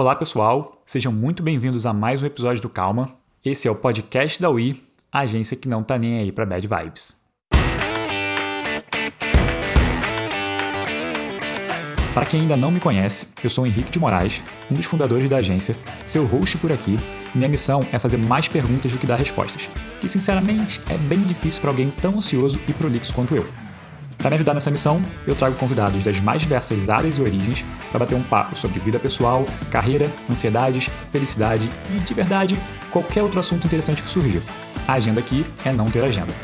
Olá, pessoal. Sejam muito bem-vindos a mais um episódio do Calma. Esse é o podcast da UI, a agência que não tá nem aí para bad vibes. Para quem ainda não me conhece, eu sou Henrique de Moraes, um dos fundadores da agência, seu host por aqui, minha missão é fazer mais perguntas do que dar respostas. E sinceramente, é bem difícil para alguém tão ansioso e prolixo quanto eu. Para me ajudar nessa missão, eu trago convidados das mais diversas áreas e origens para bater um papo sobre vida pessoal, carreira, ansiedades, felicidade e, de verdade, qualquer outro assunto interessante que surgir. A agenda aqui é não ter agenda.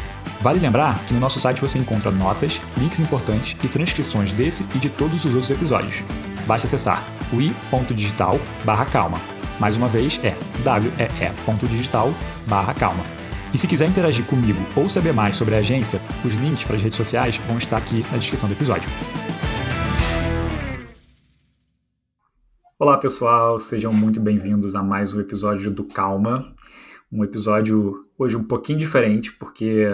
Vale lembrar que no nosso site você encontra notas, links importantes e transcrições desse e de todos os outros episódios. Basta acessar ui.digital/calma. Mais uma vez é wee.digital/calma. E se quiser interagir comigo ou saber mais sobre a agência, os links para as redes sociais vão estar aqui na descrição do episódio. Olá pessoal, sejam muito bem-vindos a mais um episódio do Calma. Um episódio hoje um pouquinho diferente, porque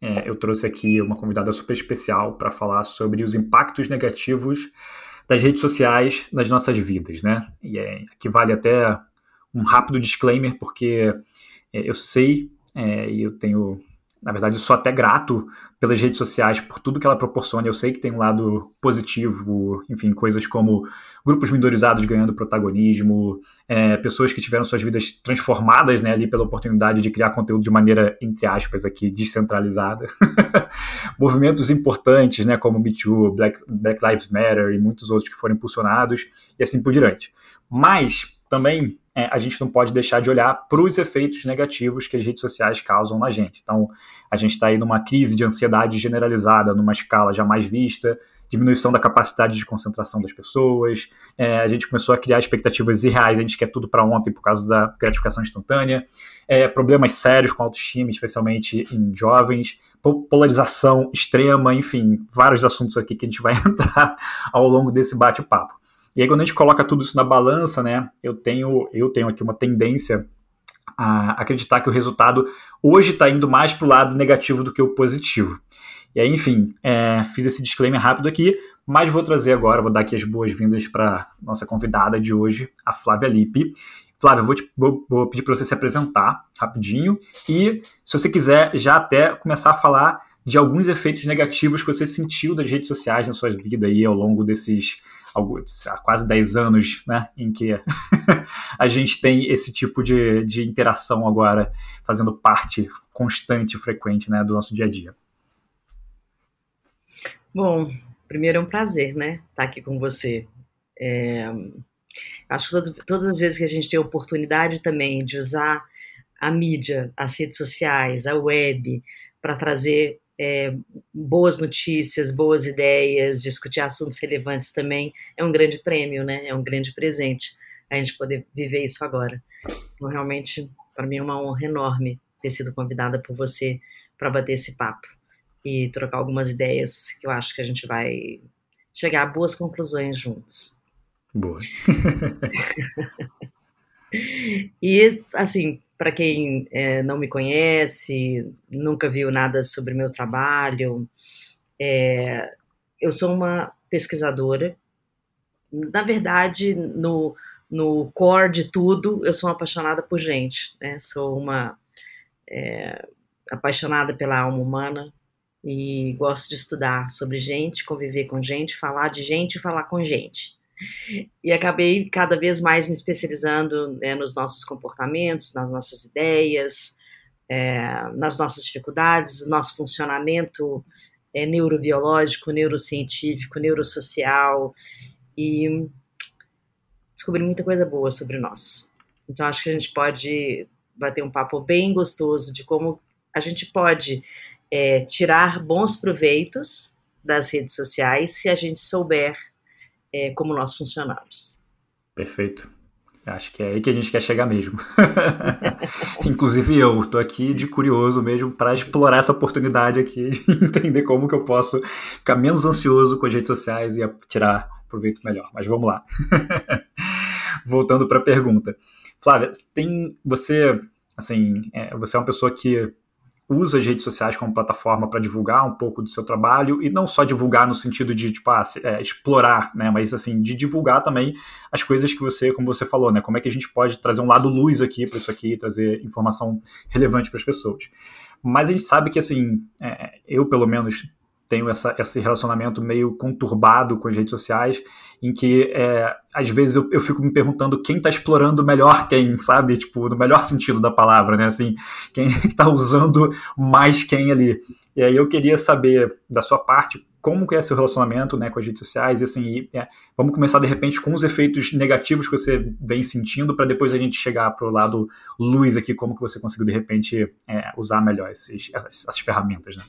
é, eu trouxe aqui uma convidada super especial para falar sobre os impactos negativos das redes sociais nas nossas vidas, né? E é, aqui vale até um rápido disclaimer, porque é, eu sei é, e eu tenho, na verdade, eu sou até grato pelas redes sociais, por tudo que ela proporciona. Eu sei que tem um lado positivo, enfim, coisas como grupos minorizados ganhando protagonismo, é, pessoas que tiveram suas vidas transformadas né, ali pela oportunidade de criar conteúdo de maneira, entre aspas, aqui, descentralizada. Movimentos importantes, né, como Me Too, Black, Black Lives Matter e muitos outros que foram impulsionados, e assim por diante. Mas também é, a gente não pode deixar de olhar para os efeitos negativos que as redes sociais causam na gente. Então, a gente está aí numa crise de ansiedade generalizada, numa escala jamais vista, diminuição da capacidade de concentração das pessoas, é, a gente começou a criar expectativas irreais, a gente quer tudo para ontem por causa da gratificação instantânea, é, problemas sérios com autoestima, especialmente em jovens, polarização extrema, enfim, vários assuntos aqui que a gente vai entrar ao longo desse bate-papo. E aí, quando a gente coloca tudo isso na balança, né, eu tenho, eu tenho aqui uma tendência a acreditar que o resultado hoje está indo mais para o lado negativo do que o positivo. E aí, enfim, é, fiz esse disclaimer rápido aqui, mas vou trazer agora, vou dar aqui as boas-vindas para nossa convidada de hoje, a Flávia Lippe. Flávia, vou, te, vou, vou pedir para você se apresentar rapidinho e, se você quiser, já até começar a falar de alguns efeitos negativos que você sentiu das redes sociais na sua vida aí ao longo desses há quase 10 anos, né, em que a gente tem esse tipo de, de interação agora, fazendo parte constante e frequente, né, do nosso dia a dia. Bom, primeiro é um prazer, né, estar aqui com você. É, acho que todas as vezes que a gente tem a oportunidade também de usar a mídia, as redes sociais, a web, para trazer é, boas notícias, boas ideias, discutir assuntos relevantes também é um grande prêmio, né? É um grande presente a gente poder viver isso agora. Então, realmente, para mim é uma honra enorme ter sido convidada por você para bater esse papo e trocar algumas ideias que eu acho que a gente vai chegar a boas conclusões juntos. Boa. e, assim, para quem é, não me conhece, nunca viu nada sobre meu trabalho, é, eu sou uma pesquisadora. Na verdade, no, no core de tudo, eu sou uma apaixonada por gente. Né? Sou uma é, apaixonada pela alma humana e gosto de estudar sobre gente, conviver com gente, falar de gente e falar com gente. E acabei cada vez mais me especializando né, nos nossos comportamentos, nas nossas ideias, é, nas nossas dificuldades, no nosso funcionamento é, neurobiológico, neurocientífico, neurosocial e descobri muita coisa boa sobre nós. Então acho que a gente pode bater um papo bem gostoso de como a gente pode é, tirar bons proveitos das redes sociais se a gente souber é, como nós funcionamos. Perfeito. Acho que é aí que a gente quer chegar mesmo. Inclusive eu, estou aqui de curioso mesmo para explorar essa oportunidade aqui, entender como que eu posso ficar menos ansioso com as redes sociais e tirar proveito melhor. Mas vamos lá. Voltando para a pergunta. Flávia, tem você, assim, é, você é uma pessoa que usa as redes sociais como plataforma para divulgar um pouco do seu trabalho e não só divulgar no sentido de tipo, ah, é, explorar, né, mas assim de divulgar também as coisas que você, como você falou, né, como é que a gente pode trazer um lado luz aqui para isso aqui, trazer informação relevante para as pessoas. Mas a gente sabe que assim, é, eu pelo menos tenho essa, esse relacionamento meio conturbado com as redes sociais, em que é, às vezes eu, eu, fico me perguntando quem está explorando melhor quem, sabe? Tipo, no melhor sentido da palavra, né? Assim, quem está usando mais quem ali. E aí eu queria saber da sua parte como que é seu relacionamento né, com as redes sociais, e assim, e, é, vamos começar de repente com os efeitos negativos que você vem sentindo, para depois a gente chegar para o lado luz aqui, como que você conseguiu de repente é, usar melhor esses, essas, essas ferramentas, né?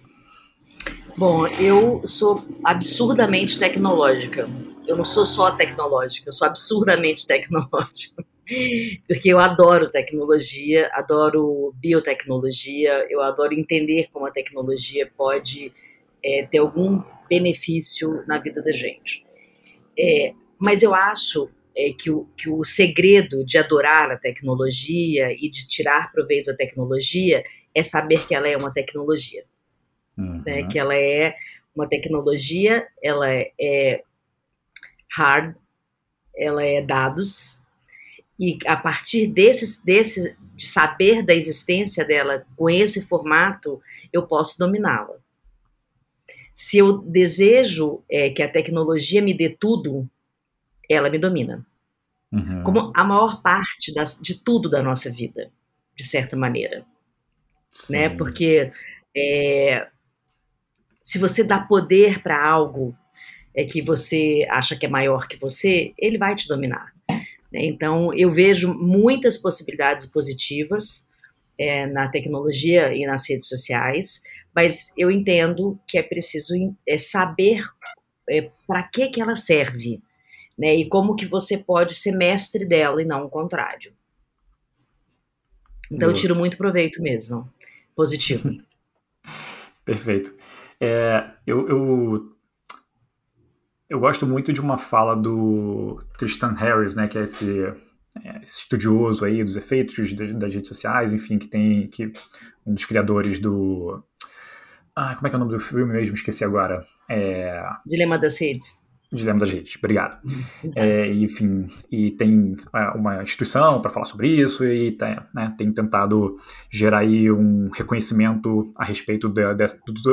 Bom, eu sou absurdamente tecnológica. Eu não sou só tecnológica, eu sou absurdamente tecnológica. Porque eu adoro tecnologia, adoro biotecnologia, eu adoro entender como a tecnologia pode é, ter algum benefício na vida da gente. É, mas eu acho é, que, o, que o segredo de adorar a tecnologia e de tirar proveito da tecnologia é saber que ela é uma tecnologia uhum. né, que ela é uma tecnologia, ela é, é hard, ela é dados, e a partir desses, desse, de saber da existência dela com esse formato, eu posso dominá-la. Se eu desejo é, que a tecnologia me dê tudo, ela me domina. Uhum. Como a maior parte das, de tudo da nossa vida, de certa maneira. Né? Porque é, se você dá poder para algo é que você acha que é maior que você, ele vai te dominar. Né? Então, eu vejo muitas possibilidades positivas é, na tecnologia e nas redes sociais, mas eu entendo que é preciso é, saber é, para que, que ela serve, né? E como que você pode ser mestre dela e não o contrário. Então, eu tiro muito proveito mesmo, positivo. Perfeito. É, eu, eu, eu, gosto muito de uma fala do Tristan Harris, né, que é esse, é, esse estudioso aí dos efeitos das, redes sociais, enfim, que tem que um dos criadores do ah, como é que é o nome do filme mesmo? Esqueci agora. É... Dilema das Redes. Dilema das Redes, obrigado. Uhum. É, enfim, e tem é, uma instituição para falar sobre isso e tem, né, tem, tentado gerar aí um reconhecimento a respeito de, de,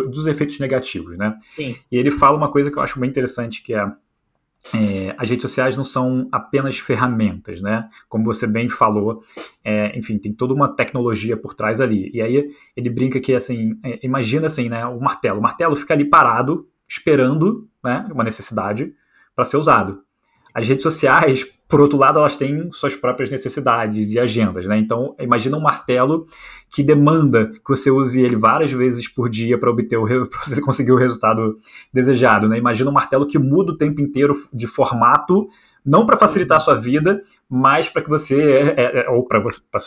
dos efeitos negativos, né? Sim. E ele fala uma coisa que eu acho bem interessante, que é, é, as redes sociais não são apenas ferramentas, né? Como você bem falou, é, enfim, tem toda uma tecnologia por trás ali. E aí ele brinca que, assim, é, imagina assim, né? O martelo. O martelo fica ali parado, esperando né, uma necessidade para ser usado. As redes sociais, por outro lado, elas têm suas próprias necessidades e agendas, né? Então, imagina um martelo que demanda que você use ele várias vezes por dia para obter o pra você conseguir o resultado desejado, né? Imagina um martelo que muda o tempo inteiro de formato não para facilitar a sua vida, mas para que você, é, é, é ou para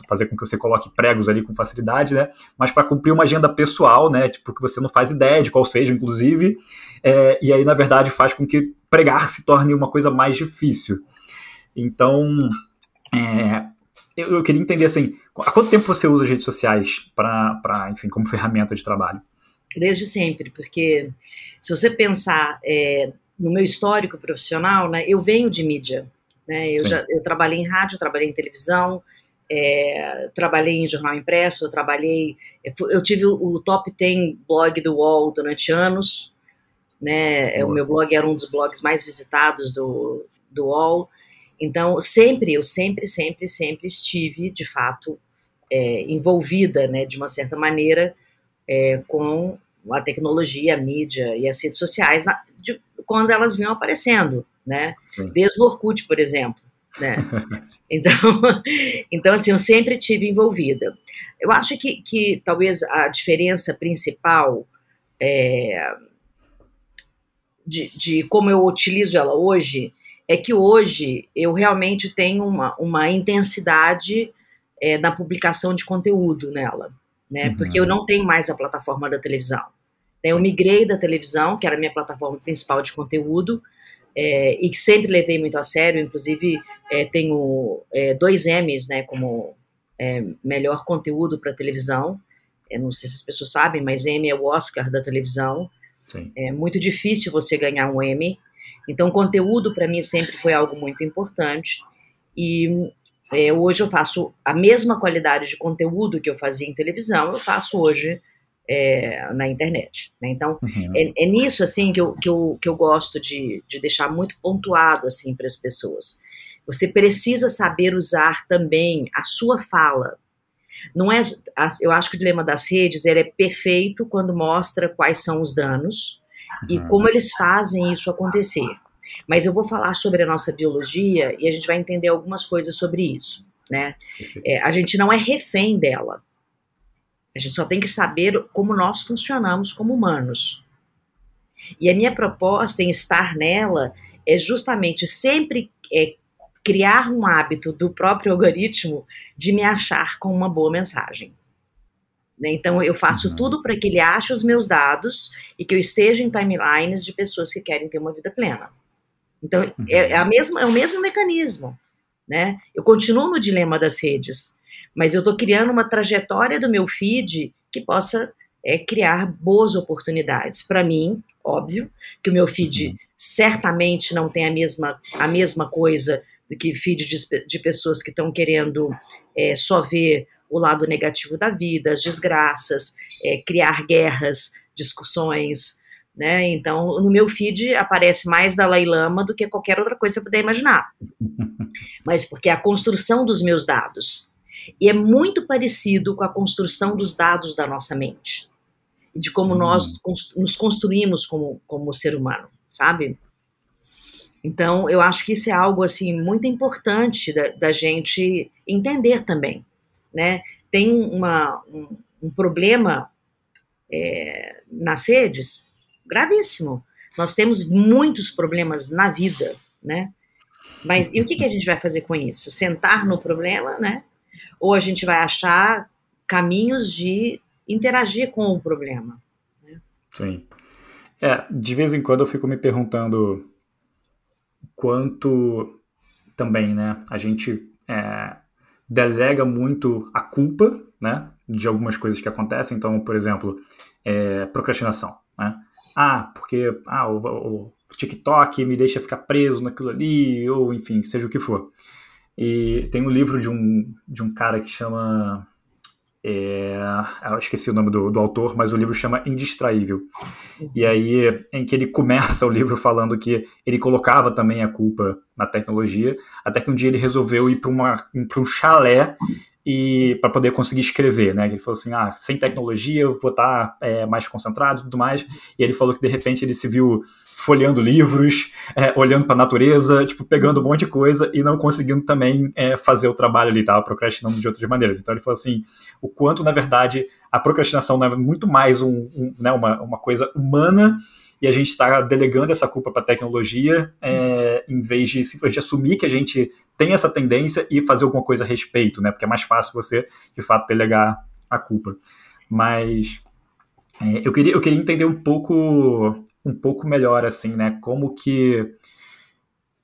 fazer com que você coloque pregos ali com facilidade, né? Mas para cumprir uma agenda pessoal, né? Tipo, que você não faz ideia de qual seja, inclusive, é, e aí, na verdade, faz com que pregar se torne uma coisa mais difícil. Então, é, eu, eu, queria entender, assim, há quanto tempo você usa as redes sociais para, enfim, como ferramenta de trabalho? Desde sempre, porque se você pensar é, no meu histórico profissional, né, eu venho de mídia. Né, eu, já, eu trabalhei em rádio, trabalhei em televisão, é, trabalhei em jornal impresso, eu trabalhei, eu tive o, top 10 blog do UOL durante anos, né, é, o meu blog era um dos blogs mais visitados do, do UOL, então sempre, eu sempre, sempre, sempre estive, de fato, é, envolvida, né, de uma certa maneira, é, com a tecnologia, a mídia e as redes sociais, na, de, quando elas vinham aparecendo, né? Desde o Orkut, por exemplo. Né? Então, então, assim, eu sempre tive envolvida. Eu acho que, que talvez a diferença principal é, de, de como eu utilizo ela hoje é que hoje eu realmente tenho uma, uma intensidade é, na publicação de conteúdo nela, né? Uhum. Porque eu não tenho mais a plataforma da televisão. Eu migrei da televisão, que era a minha plataforma principal de conteúdo, é, e que sempre levei muito a sério, inclusive é, tenho é, dois M's né, como melhor conteúdo para televisão Eu não sei se as pessoas sabem, mas Emmy é o Oscar da televisão. Sim. É muito difícil você ganhar um Emmy. Então, conteúdo para mim sempre foi algo muito importante. E é, hoje eu faço a mesma qualidade de conteúdo que eu fazia em televisão, eu faço hoje é, na internet. Né? Então, uhum. é, é, nisso assim que eu, que eu, que eu gosto de, de deixar muito pontuado assim para as pessoas. Você precisa saber usar também a sua fala. Não é, eu acho que o dilema das redes ele é perfeito quando mostra quais são os danos uhum. e como eles fazem isso acontecer. Mas eu vou falar sobre a nossa biologia e a gente vai entender algumas coisas sobre isso. Né? É, a gente não é refém dela. A gente só tem que saber como nós funcionamos como humanos. E a minha proposta em estar nela é justamente sempre é, criar um hábito do próprio algoritmo de me achar com uma boa mensagem. Né? Então eu faço uhum. tudo para que ele ache os meus dados e que eu esteja em timelines de pessoas que querem ter uma vida plena. Então, uhum. é, é, a mesma, é o mesmo mecanismo. Né? Eu continuo no dilema das redes, mas eu estou criando uma trajetória do meu feed que possa é, criar boas oportunidades. Para mim, óbvio, que o meu feed uhum. certamente não tem a mesma, a mesma coisa do que feed de, de pessoas que estão querendo é, só ver o lado negativo da vida, as desgraças, é, criar guerras, discussões, né? Então, no meu feed aparece mais Dalai Lama do que qualquer outra coisa que você puder imaginar. Mas porque é a construção dos meus dados. E é muito parecido com a construção dos dados da nossa mente. De como hum. nós nos construímos como, como ser humano, sabe? Então, eu acho que isso é algo assim muito importante da, da gente entender também, né? Tem uma, um, um problema é, nas redes gravíssimo. Nós temos muitos problemas na vida, né? Mas e o que, que a gente vai fazer com isso? Sentar no problema, né? Ou a gente vai achar caminhos de interagir com o problema? Né? Sim. É, de vez em quando eu fico me perguntando quanto também, né? A gente é, delega muito a culpa, né? De algumas coisas que acontecem. Então, por exemplo, é, procrastinação, né? Ah, porque ah, o, o, TikTok me deixa ficar preso naquilo ali, ou enfim, seja o que for. E tem um livro de um, de um cara que chama. É, eu esqueci o nome do, do autor, mas o livro chama Indistraível. E aí, em que ele começa o livro falando que ele colocava também a culpa na tecnologia, até que um dia ele resolveu ir para um chalé e para poder conseguir escrever, né? Ele falou assim, ah, sem tecnologia eu vou estar é, mais concentrado e tudo mais. E ele falou que de repente ele se viu folheando livros, é, olhando para a natureza, tipo pegando um monte de coisa e não conseguindo também é, fazer o trabalho ali, tava procrastinando de outras maneiras. Então ele falou assim, o quanto na verdade a procrastinação é muito mais um, um né, uma, uma coisa humana e a gente está delegando essa culpa para a tecnologia, é, em vez de simplesmente assumir que a gente tem essa tendência e fazer alguma coisa a respeito, né? Porque é mais fácil você, de fato, delegar a culpa. Mas é, eu, queria, eu queria entender um pouco, um pouco melhor, assim, né? Como que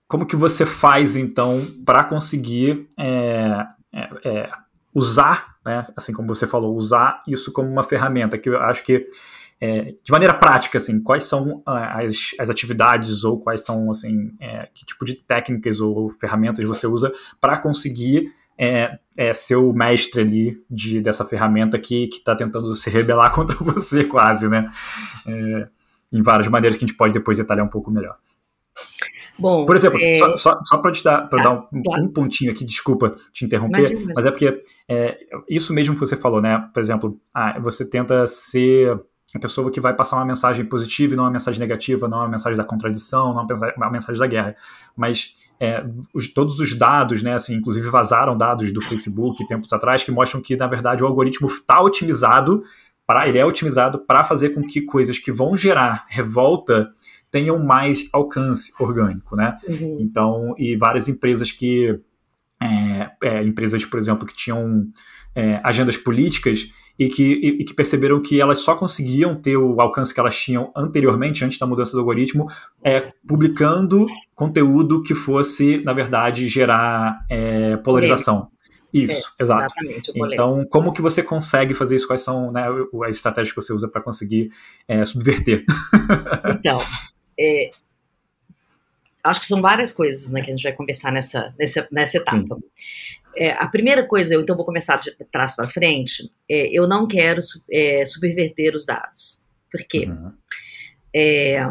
como que você faz então para conseguir é, é, é, usar, né, assim como você falou, usar isso como uma ferramenta que eu acho que é, de maneira prática, assim, quais são ah, as, as atividades ou quais são, assim, é, que tipo de técnicas ou ferramentas você usa para conseguir é, é, ser o mestre ali de, dessa ferramenta que está tentando se rebelar contra você, quase, né? É, em várias maneiras que a gente pode depois detalhar um pouco melhor. Bom, por exemplo, é... só, só, só para te dar, pra ah, dar um, claro. um, pontinho aqui, desculpa te interromper, Imagina. mas é porque é, isso mesmo que você falou, né? Por exemplo, ah, você tenta ser a pessoa que vai passar uma mensagem positiva e não uma mensagem negativa, não uma mensagem da contradição, não uma mensagem da guerra. Mas é, os, todos os dados, né, assim, inclusive vazaram dados do Facebook tempos atrás que mostram que, na verdade, o algoritmo está otimizado para ele é otimizado para fazer com que coisas que vão gerar revolta tenham mais alcance orgânico, né? Uhum. Então, e várias empresas que é, é, empresas, por exemplo, que tinham é, agendas políticas e que, e, e, que perceberam que elas só conseguiam ter o alcance que elas tinham anteriormente, antes da mudança do algoritmo, é, publicando conteúdo que fosse, na verdade, gerar é, polarização. Isso, é, exato. Então, como que você consegue fazer isso? Quais são né, as estratégias que você usa para conseguir é, subverter? Então, é, acho que são várias coisas né, que a gente vai conversar nessa, nessa, nessa etapa. É, a primeira coisa, eu então vou começar de trás para frente, é, eu não quero é, subverter os dados. Por quê? Uhum. É,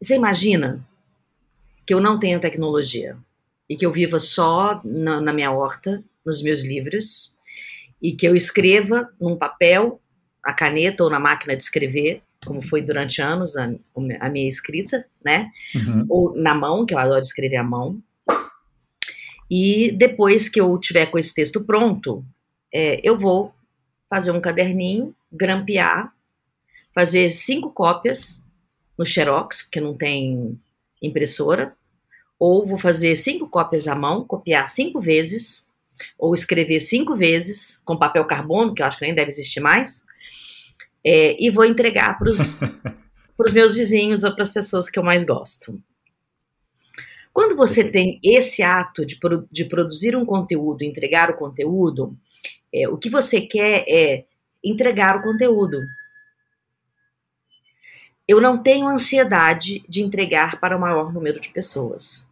você imagina que eu não tenho tecnologia e que eu viva só na, na minha horta, nos meus livros, e que eu escreva num papel, a caneta ou na máquina de escrever, como foi durante anos a, a minha escrita, né? Uhum. Ou na mão, que eu adoro escrever à mão. E depois que eu tiver com esse texto pronto, é, eu vou fazer um caderninho, grampear, fazer cinco cópias no Xerox, porque não tem impressora, ou vou fazer cinco cópias à mão, copiar cinco vezes, ou escrever cinco vezes com papel carbono, que eu acho que nem deve existir mais, é, e vou entregar para os meus vizinhos ou para as pessoas que eu mais gosto. Quando você tem esse ato de, de produzir um conteúdo, entregar o conteúdo, é, o que você quer é entregar o conteúdo. Eu não tenho ansiedade de entregar para o maior número de pessoas.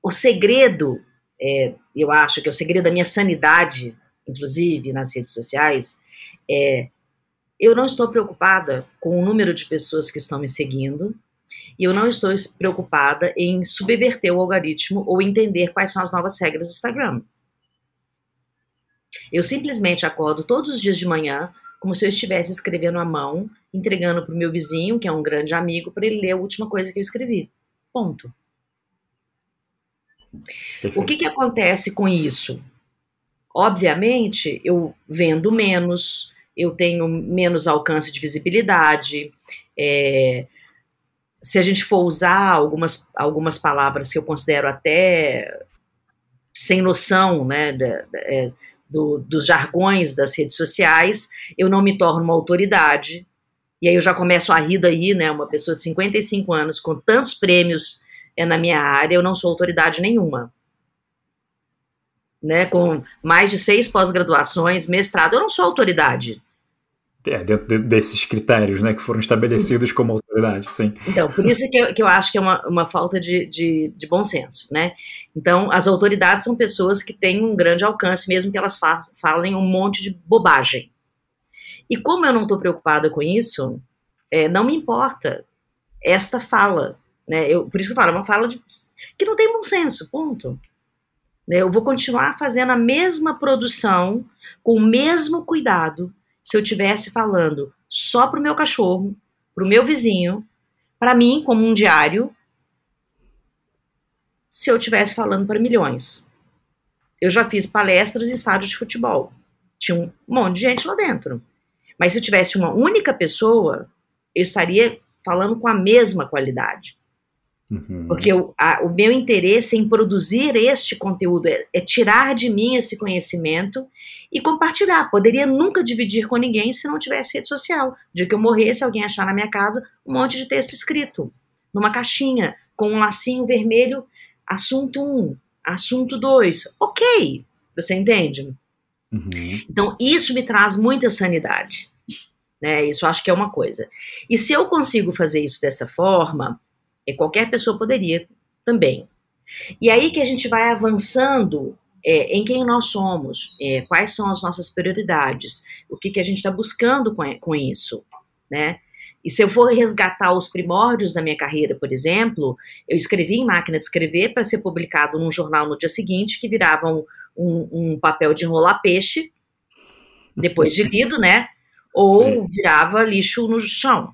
O segredo, é, eu acho que é o segredo da minha sanidade, inclusive nas redes sociais, é eu não estou preocupada com o número de pessoas que estão me seguindo e eu não estou preocupada em subverter o algoritmo ou entender quais são as novas regras do Instagram. Eu simplesmente acordo todos os dias de manhã como se eu estivesse escrevendo à mão, entregando para o meu vizinho, que é um grande amigo, para ele ler a última coisa que eu escrevi. Ponto. Perfeito. O que, que acontece com isso? Obviamente, eu vendo menos, eu tenho menos alcance de visibilidade. É, se a gente for usar algumas, algumas palavras que eu considero até sem noção, né, é, do, dos jargões das redes sociais, eu não me torno uma autoridade. E aí eu já começo a rir daí, né, uma pessoa de 55 anos com tantos prêmios é, na minha área, eu não sou autoridade nenhuma. Né, com mais de seis pós-graduações, mestrado, eu não sou autoridade. É, dentro desses critérios, né, que foram estabelecidos como autoridade, sim. Então, por isso que eu, que eu acho que é uma, uma falta de, de, de, bom senso, né? Então, as autoridades são pessoas que têm um grande alcance, mesmo que elas fa falem um monte de bobagem. E como eu não estou preocupada com isso, é, não me importa esta fala, né? Eu, por isso que eu falo, é uma fala de, que não tem bom senso, ponto. Né? Eu vou continuar fazendo a mesma produção, com o mesmo cuidado, se eu tivesse falando só para o meu cachorro, para o meu vizinho, para mim, como um diário, se eu tivesse falando para milhões. Eu já fiz palestras em estádio de futebol. Tinha um monte de gente lá dentro. Mas se eu tivesse uma única pessoa, eu estaria falando com a mesma qualidade. Uhum. Porque o, a, o meu interesse em produzir este conteúdo é, é, tirar de mim esse conhecimento e compartilhar. Poderia nunca dividir com ninguém se não tivesse rede social. De que eu morresse, alguém achar na minha casa um monte de texto escrito, numa caixinha, com um lacinho vermelho, assunto 1, um, assunto 2. Ok, você entende? Uhum. Então, isso me traz muita sanidade. Né? Isso acho que é uma coisa. E se eu consigo fazer isso dessa forma, e qualquer pessoa poderia também. E aí que a gente vai avançando é, em quem nós somos, é, quais são as nossas prioridades, o que, que a gente está buscando com, com isso, né? E se eu for resgatar os primórdios da minha carreira, por exemplo, eu escrevi em máquina de escrever para ser publicado num jornal no dia seguinte, que virava um, um, um papel de enrolar peixe, depois de lido, né? Ou Sim. virava lixo no chão.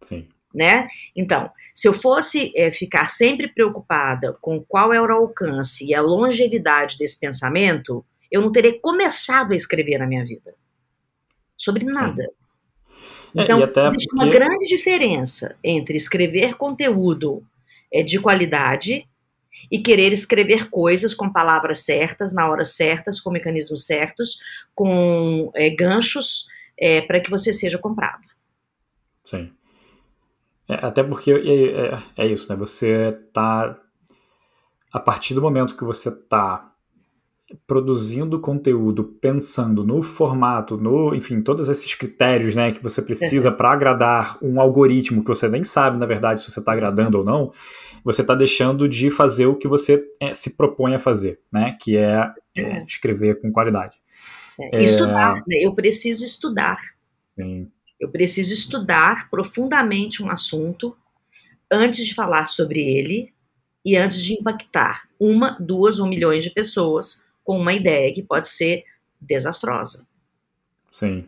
Sim né? Então, se eu fosse é, ficar sempre preocupada com qual é o alcance e a longevidade desse pensamento, eu não teria começado a escrever na minha vida sobre nada. É, então, existe porque... uma grande diferença entre escrever conteúdo é, de qualidade e querer escrever coisas com palavras certas, na hora certas, com mecanismos certos, com é, ganchos é, para que você seja comprado. Sim. É, até porque é, é, é, isso, né? Você tá. A partir do momento que você tá produzindo conteúdo pensando no formato, no, enfim, todos esses critérios, né, que você precisa para agradar um algoritmo que você nem sabe, na verdade, se você está agradando ou não, você está deixando de fazer o que você é, se propõe a fazer, né, que é, é escrever com qualidade. É, estudar, né? Eu preciso estudar. Sim. Eu preciso estudar profundamente um assunto antes de falar sobre ele e antes de impactar uma, duas ou milhões de pessoas com uma ideia que pode ser desastrosa. Sim.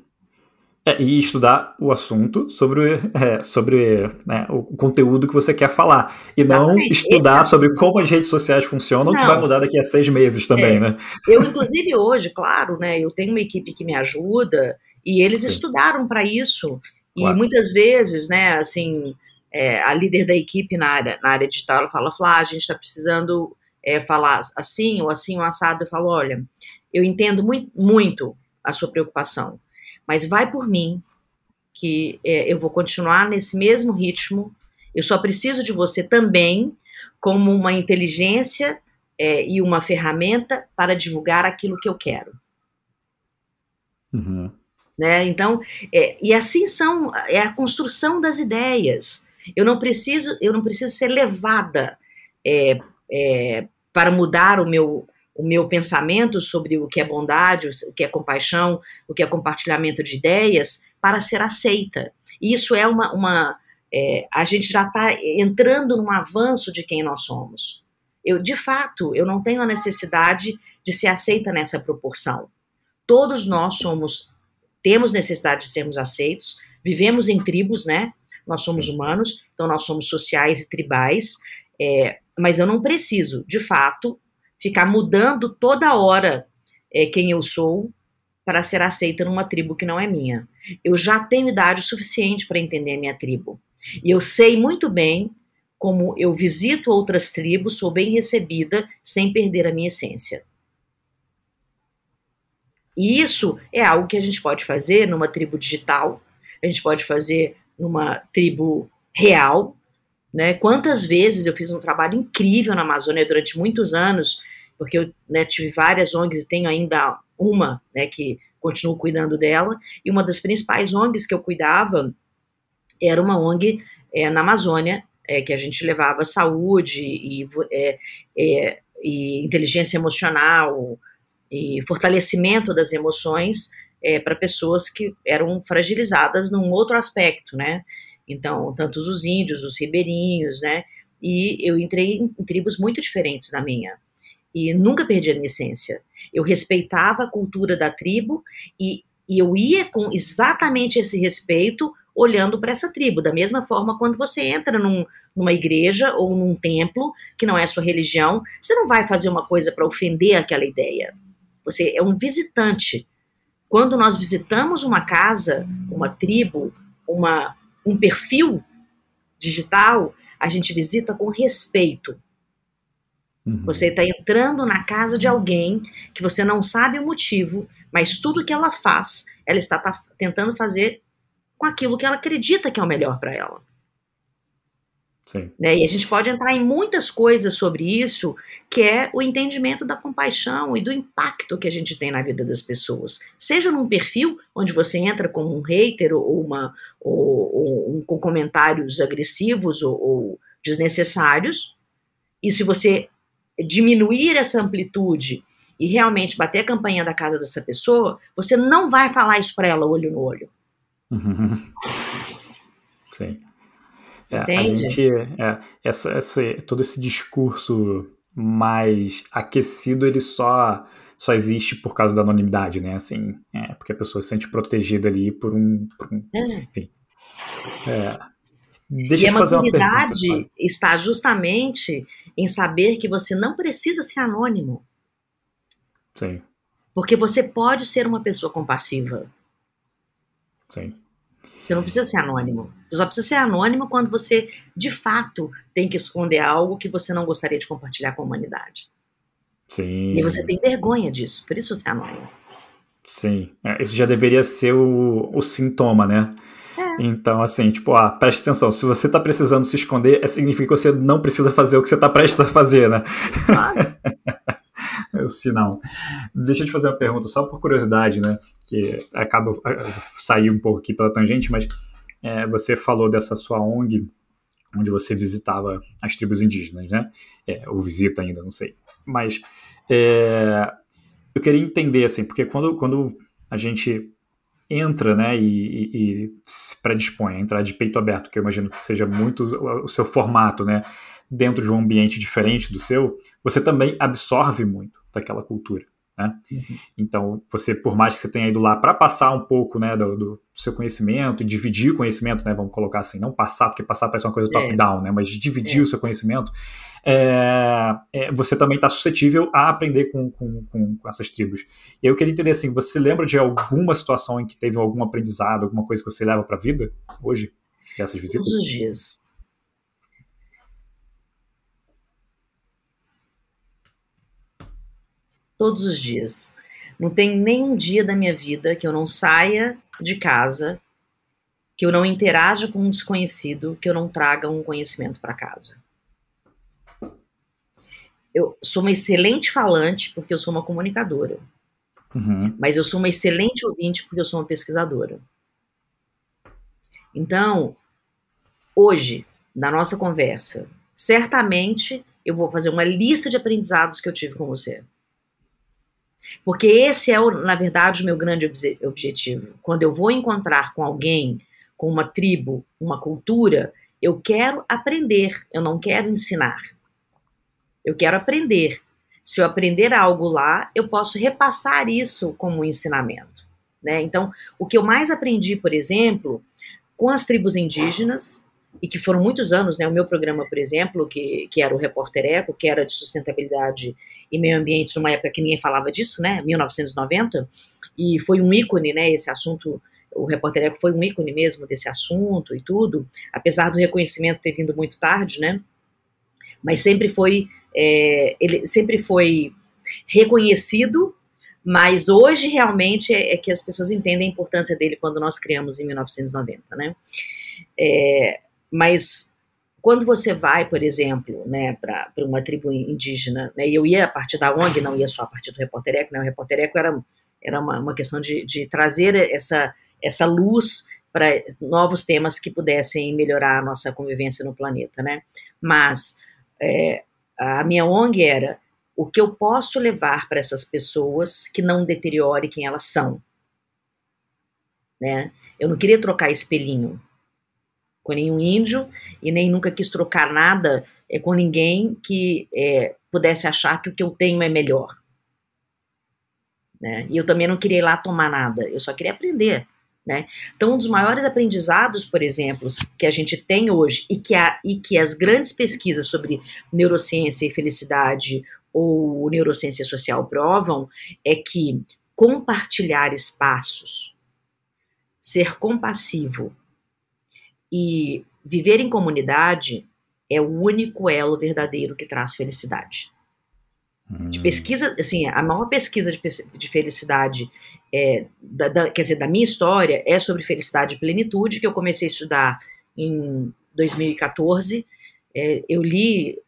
É, e estudar o assunto sobre, é, sobre né, o conteúdo que você quer falar. E Exatamente. não estudar sobre como as redes sociais funcionam, não. que vai mudar daqui a seis meses também, é. né? Eu, inclusive, hoje, claro, né? Eu tenho uma equipe que me ajuda e eles Sim. estudaram para isso. Claro. E muitas vezes, né, assim, é, a líder da equipe na área, na área digital ela fala, Flá, a gente está precisando é, falar assim ou assim, o assado. Eu falo, olha, eu entendo muito, muito a sua preocupação, mas vai por mim, que é, eu vou continuar nesse mesmo ritmo. Eu só preciso de você também como uma inteligência é, e uma ferramenta para divulgar aquilo que eu quero. Uhum. Né? Então, é, e assim são é a construção das ideias. Eu não preciso, eu não preciso ser levada é, é, para mudar o meu o meu pensamento sobre o que é bondade, o que é compaixão, o que é compartilhamento de ideias, para ser aceita. E isso é uma. uma é, a gente já está entrando num avanço de quem nós somos. Eu, de fato, eu não tenho a necessidade de ser aceita nessa proporção. Todos nós somos, temos necessidade de sermos aceitos, vivemos em tribos, né? Nós somos Sim. humanos, então nós somos sociais e tribais, é, mas eu não preciso, de fato, ficar mudando toda hora é, quem eu sou para ser aceita numa tribo que não é minha. Eu já tenho idade suficiente para entender a minha tribo. E eu sei muito bem como eu visito outras tribos, sou bem recebida sem perder a minha essência. E isso é algo que a gente pode fazer numa tribo digital, a gente pode fazer numa tribo real, né? Quantas vezes eu fiz um trabalho incrível na Amazônia durante muitos anos, porque eu né, tive várias ONGs e tenho ainda uma né, que continuo cuidando dela, e uma das principais ONGs que eu cuidava era uma ONG é, na Amazônia, é, que a gente levava saúde e, é, e inteligência emocional e fortalecimento das emoções é, para pessoas que eram fragilizadas num outro aspecto, né? Então, tantos os índios, os ribeirinhos, né? E eu entrei em, em tribos muito diferentes da minha. E nunca perdi a minha essência. Eu respeitava a cultura da tribo e, e eu ia com exatamente esse respeito olhando para essa tribo. Da mesma forma, quando você entra num, numa igreja ou num templo, que não é sua religião, você não vai fazer uma coisa para ofender aquela ideia. Você é um visitante. Quando nós visitamos uma casa, uma tribo, uma, um perfil digital, a gente visita com respeito. Uhum. Você está entrando na casa de alguém que você não sabe o motivo, mas tudo que ela faz, ela está tá, tentando fazer com aquilo que ela acredita que é o melhor para ela. Sim. Né? E a gente pode entrar em muitas coisas sobre isso, que é o entendimento da compaixão e do impacto que a gente tem na vida das pessoas. Seja num perfil onde você entra como um hater ou, uma, ou, ou com comentários agressivos ou, ou desnecessários, e se você diminuir essa amplitude e realmente bater a campanha da casa dessa pessoa, você não vai falar isso para ela olho no olho. Uhum. Sim. É, a gente, é, essa, essa, todo esse discurso mais aquecido, ele só, só existe por causa da anonimidade, né? Assim, é, porque a pessoa se sente protegida ali por um. Por um é. Enfim. É, deixa e a maturidade está justamente em saber que você não precisa ser anônimo. Sim. Porque você pode ser uma pessoa compassiva. Sim. Você não precisa ser anônimo. Você só precisa ser anônimo quando você, de fato, tem que esconder algo que você não gostaria de compartilhar com a humanidade. Sim. E você tem vergonha disso, por isso você é anônimo. Sim. É, isso já deveria ser o, o sintoma, né? É. Então, assim, tipo, ah, preste atenção, se você tá precisando se esconder, é, significa que você não precisa fazer o que você tá prestes a fazer, né? Claro. se não. Deixa eu te fazer uma pergunta, só por curiosidade, né? Que acaba sair um pouco aqui pela tangente, mas é, você falou dessa sua ONG onde você visitava as tribos indígenas, né? É, ou visita ainda, não sei. Mas é, eu queria entender, assim, porque quando, quando a gente entra, né, e, e, e se predispõe a entrar de peito aberto, que eu imagino que seja muito o seu formato, né, dentro de um ambiente diferente do seu, você também absorve muito daquela cultura. Né? Uhum. Então, você, por mais que você tenha ido lá para passar um pouco né, do, do, seu conhecimento, dividir o conhecimento, né, vamos colocar assim, não passar, porque passar parece uma coisa top-down, é. né, mas dividir é. o seu conhecimento, é, é, você também está suscetível a aprender com, com, com, com, essas tribos. E eu queria entender assim, você lembra de alguma situação em que teve algum aprendizado, alguma coisa que você leva para a vida hoje, dessas visitas? Todos os dias. Todos os dias. Não tem nenhum dia da minha vida que eu não saia de casa, que eu não interaja com um desconhecido, que eu não traga um conhecimento para casa. Eu sou uma excelente falante porque eu sou uma comunicadora. Uhum. Mas eu sou uma excelente ouvinte porque eu sou uma pesquisadora. Então, hoje, na nossa conversa, certamente eu vou fazer uma lista de aprendizados que eu tive com você. Porque esse é, na verdade, o meu grande ob objetivo. Quando eu vou encontrar com alguém, com uma tribo, uma cultura, eu quero aprender, eu não quero ensinar. Eu quero aprender. Se eu aprender algo lá, eu posso repassar isso como um ensinamento. Né? Então, o que eu mais aprendi, por exemplo, com as tribos indígenas, e que foram muitos anos, né? O meu programa, por exemplo, que, que era o Repórter Eco, que era de sustentabilidade e meio ambiente numa época que ninguém falava disso, né? 1990, e foi um ícone, né? Esse assunto, o Repórter Eco foi um ícone mesmo desse assunto e tudo, apesar do reconhecimento ter vindo muito tarde, né? Mas sempre foi, é, ele sempre foi reconhecido mas hoje realmente é, é, que as pessoas entendem a importância dele quando nós criamos em 1990, né? É, mas quando você vai, por exemplo, né, para uma tribo indígena, né, e eu ia a partir da ONG, não ia só a partir do Repórter Eco, né, o Repórter Eco era, era uma, uma questão de, de trazer essa, essa luz para novos temas que pudessem melhorar a nossa convivência no planeta, né? Mas é, a minha ONG era o que eu posso levar para essas pessoas que não deteriore quem elas são, né? Eu não queria trocar espelhinho, com nenhum índio e nem nunca quis trocar nada é, com ninguém que é, pudesse achar que o que eu tenho é melhor. Né? E eu também não queria ir lá tomar nada, eu só queria aprender. Né? Então, um dos maiores aprendizados, por exemplo, que a gente tem hoje e que, a, e que as grandes pesquisas sobre neurociência e felicidade ou neurociência social provam é que compartilhar espaços, ser compassivo, e viver em comunidade é o único elo verdadeiro que traz felicidade. Hum. De pesquisa, assim, a maior pesquisa de, de felicidade, é, da, da, quer dizer, da minha história, é sobre felicidade e plenitude, que eu comecei a estudar em 2014. É, eu li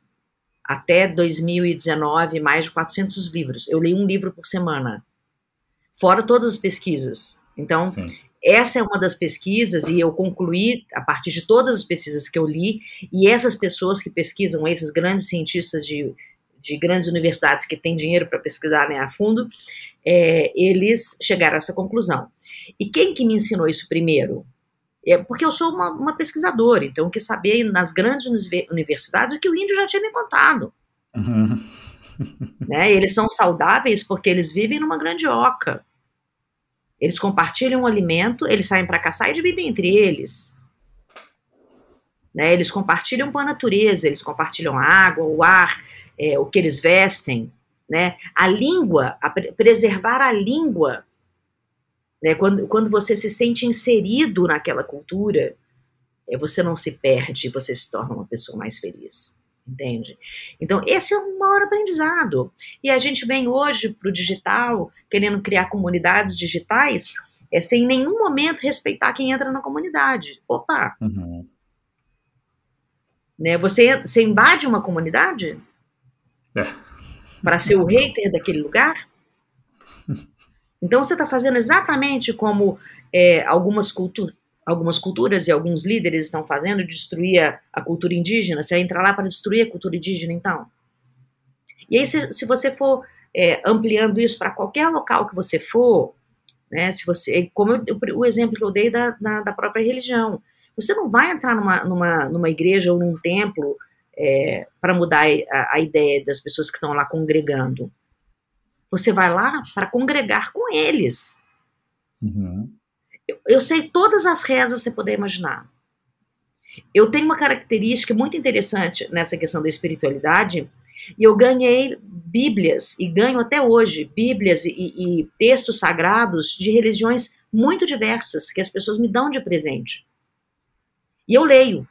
até 2019 mais de 400 livros. Eu li um livro por semana, fora todas as pesquisas. Então, Sim. Essa é uma das pesquisas, e eu concluí a partir de todas as pesquisas que eu li, e essas pessoas que pesquisam, esses grandes cientistas de, de grandes universidades que têm dinheiro para pesquisar né, a fundo, é, eles chegaram a essa conclusão. E quem que me ensinou isso primeiro? É porque eu sou uma, uma pesquisadora, então eu quis saber nas grandes universidades o que o índio já tinha me contado. Uhum. Né? Eles são saudáveis porque eles vivem numa grande oca. Eles compartilham o alimento, eles saem para caçar e dividem entre eles. Né? Eles compartilham com a natureza, eles compartilham a água, o ar, é, o que eles vestem. Né? A língua, a preservar a língua. Né? Quando, quando você se sente inserido naquela cultura, é, você não se perde, você se torna uma pessoa mais feliz entende? Então, esse é um maior aprendizado. E a gente vem hoje para o digital, querendo criar comunidades digitais, é, sem em nenhum momento respeitar quem entra na comunidade. Opa! Uhum. Né, você, você invade uma comunidade? É. para ser o hater daquele lugar? Então você está fazendo exatamente como é, algumas, cultu algumas culturas e alguns líderes estão fazendo, destruir a, a cultura indígena. Você vai entrar lá para destruir a cultura indígena, então? E aí, se, se você for é, ampliando isso para qualquer local que você for, né, se você, como eu, o exemplo que eu dei da, da, da, própria religião, você não vai entrar numa, numa, numa igreja ou num templo é, para mudar a, a, ideia das pessoas que estão lá congregando. Você vai lá para congregar com eles. Uhum. Eu, sei todas as rezas que você puder imaginar. Eu tenho uma característica muito interessante nessa questão da espiritualidade, e eu ganhei Bíblias, e ganho até hoje, Bíblias e, e, textos sagrados de religiões muito diversas, que as pessoas me dão de presente. E eu leio.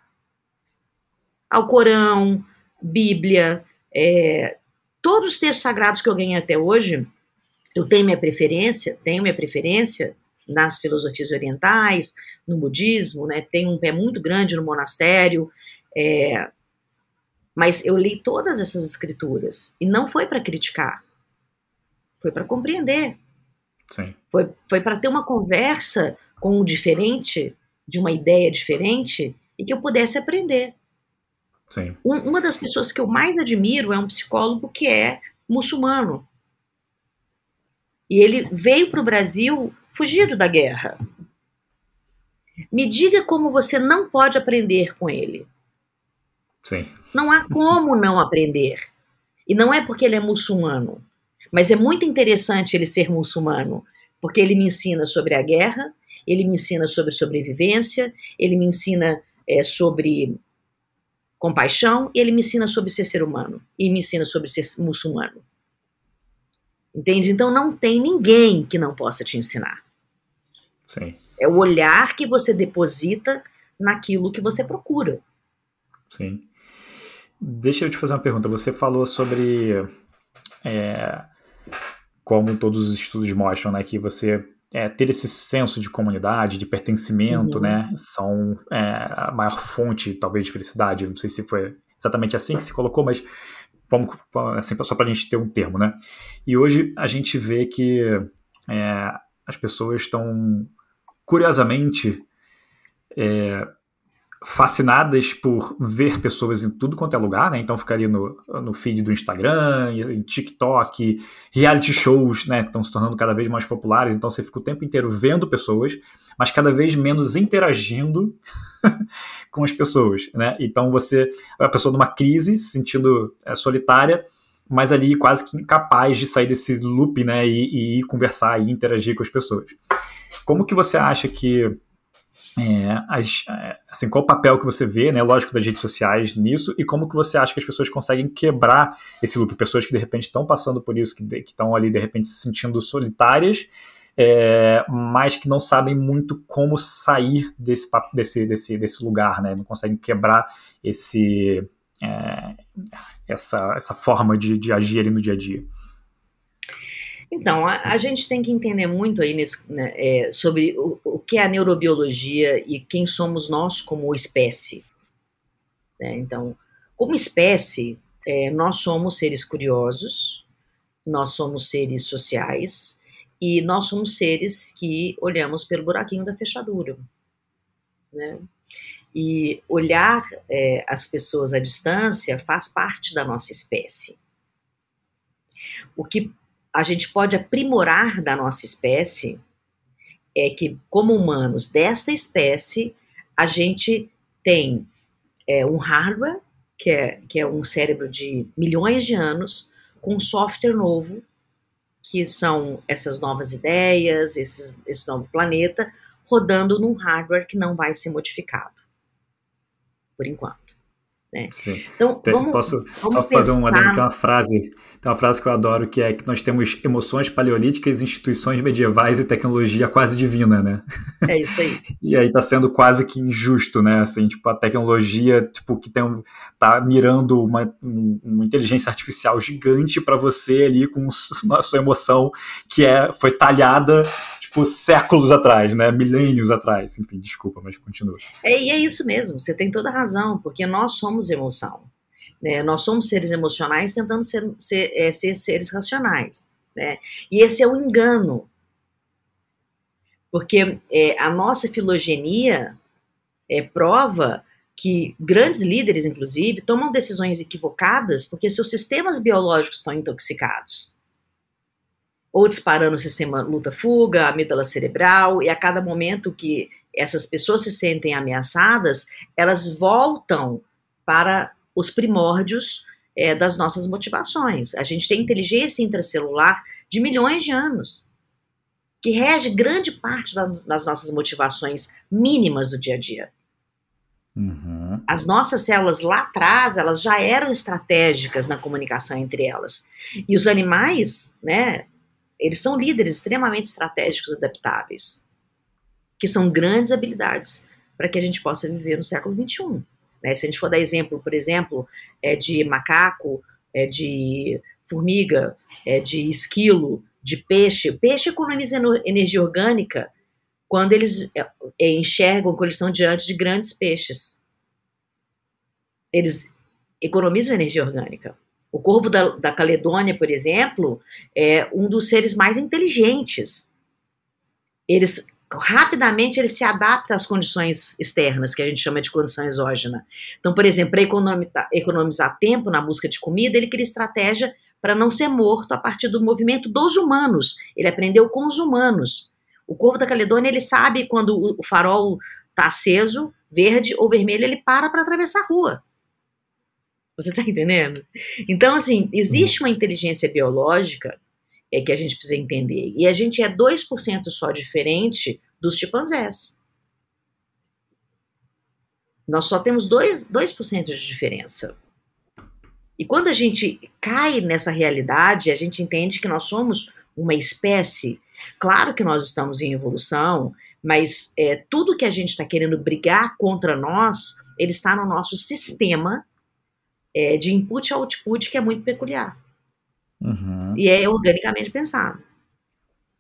Alcorão, Bíblia, é, todos os textos sagrados que eu ganhei até hoje, eu tenho minha preferência, tenho minha preferência nas filosofias orientais, no budismo, né, tenho um pé muito grande no monastério, é, mas eu li todas essas escrituras e não foi para criticar, foi para compreender. Sim. Foi, foi para ter uma conversa com o diferente, de uma ideia diferente, e que eu pudesse aprender. Sim. Um, uma das pessoas que eu mais admiro é um psicólogo que é muçulmano. E ele veio para o Brasil fugido da guerra. Me diga como você não pode aprender com ele. Sim. Não há como não aprender. E não é porque ele é muçulmano, mas é muito interessante ele ser muçulmano, porque ele me ensina sobre a guerra, ele me ensina sobre sobrevivência, ele me ensina é, sobre compaixão e ele me ensina sobre ser ser humano e me ensina sobre ser muçulmano. Entende? Então não tem ninguém que não possa te ensinar. Sim. É o olhar que você deposita naquilo que você procura. Sim. Deixa eu te fazer uma pergunta. Você falou sobre é, como todos os estudos mostram, né, que você é, ter esse senso de comunidade, de pertencimento, uhum. né, são é, a maior fonte, talvez, de felicidade. Não sei se foi exatamente assim que se colocou, mas vamos, assim, só para a gente ter um termo, né? E hoje a gente vê que é, as pessoas estão, curiosamente, é, fascinadas por ver pessoas em tudo quanto é lugar, né? Então fica ali no, no feed do Instagram, em TikTok, reality shows, né? Estão se tornando cada vez mais populares, então você fica o tempo inteiro vendo pessoas, mas cada vez menos interagindo com as pessoas, né? Então você é a pessoa numa crise, se sentindo é, solitária, mas ali quase que incapaz de sair desse loop, né? E, e conversar e interagir com as pessoas. Como que você acha que é, as, é, assim, qual o papel que você vê, né, lógico, das redes sociais nisso, e como que você acha que as pessoas conseguem quebrar esse loop? Pessoas que de repente estão passando por isso, que estão ali de repente se sentindo solitárias, é, mas que não sabem muito como sair desse, desse, desse, desse lugar, né? Não conseguem quebrar esse, é, essa, essa forma de, de agir ali no dia a dia. Então, a, a, gente tem que entender muito aí nesse, né, é, sobre o, o, que é a neurobiologia e quem somos nós como espécie. Né? Então, como espécie, é, nós somos seres curiosos, nós somos seres sociais e nós somos seres que olhamos pelo buraquinho da fechadura. Né? E olhar é, as pessoas à distância faz parte da nossa espécie. O que a gente pode aprimorar da nossa espécie é que, como humanos desta espécie, a gente tem é, um hardware, que é, que é um cérebro de milhões de anos, com um software novo, que são essas novas ideias, esses, esse novo planeta, rodando num hardware que não vai ser modificado, por enquanto. Né? Então, vamos, Posso vamos só fazer uma, tem uma frase tem uma frase que eu adoro que é que nós temos emoções paleolíticas, instituições medievais e tecnologia quase divina, né? É isso aí. e aí tá sendo quase que injusto, né? Assim, tipo, a tecnologia, tipo, que tem, tá mirando uma, uma inteligência artificial gigante para você ali com a sua emoção que é, foi talhada tipo, séculos atrás, né? Milênios atrás. Enfim, desculpa, mas continua. É, e é isso mesmo, você tem toda a razão, porque nós somos emoção. Né? Nós somos seres emocionais tentando ser, ser, é, ser seres racionais. Né? E esse é o um engano. Porque é, a nossa filogenia é, prova que grandes líderes, inclusive, tomam decisões equivocadas porque seus sistemas biológicos estão intoxicados. Ou disparando o sistema luta-fuga, amígdala cerebral, e a cada momento que essas pessoas se sentem ameaçadas, elas voltam para os primórdios é, das nossas motivações. A gente tem inteligência intracelular de milhões de anos, que rege grande parte das nossas motivações mínimas do dia a dia. Uhum. As nossas células lá atrás, elas já eram estratégicas na comunicação entre elas. E os animais, né, eles são líderes extremamente estratégicos e adaptáveis, que são grandes habilidades para que a gente possa viver no século XXI. Né? Se a gente for dar exemplo, por exemplo, é de macaco, é de formiga, é de esquilo, de peixe. O peixe economiza energia orgânica quando eles é, é, enxergam que eles estão diante de grandes peixes. Eles economizam energia orgânica. O corvo da, da Caledônia, por exemplo, é um dos seres mais inteligentes. Eles rapidamente ele se adapta às condições externas, que a gente chama de condição exógena. Então, por exemplo, para economizar, tempo na busca de comida, ele cria estratégia para não ser morto a partir do movimento dos humanos. Ele aprendeu com os humanos. O corvo da Caledônia, ele sabe quando o farol está aceso, verde ou vermelho, ele para para atravessar a rua. Você está entendendo? Então, assim, existe uma inteligência biológica é que a gente precisa entender. E a gente é 2% só diferente dos chimpanzés. Nós só temos 2%, 2 de diferença. E quando a gente cai nessa realidade, a gente entende que nós somos uma espécie. Claro que nós estamos em evolução, mas é, tudo que a gente está querendo brigar contra nós, ele está no nosso sistema é, de input e output que é muito peculiar. Uhum. E é organicamente pensado.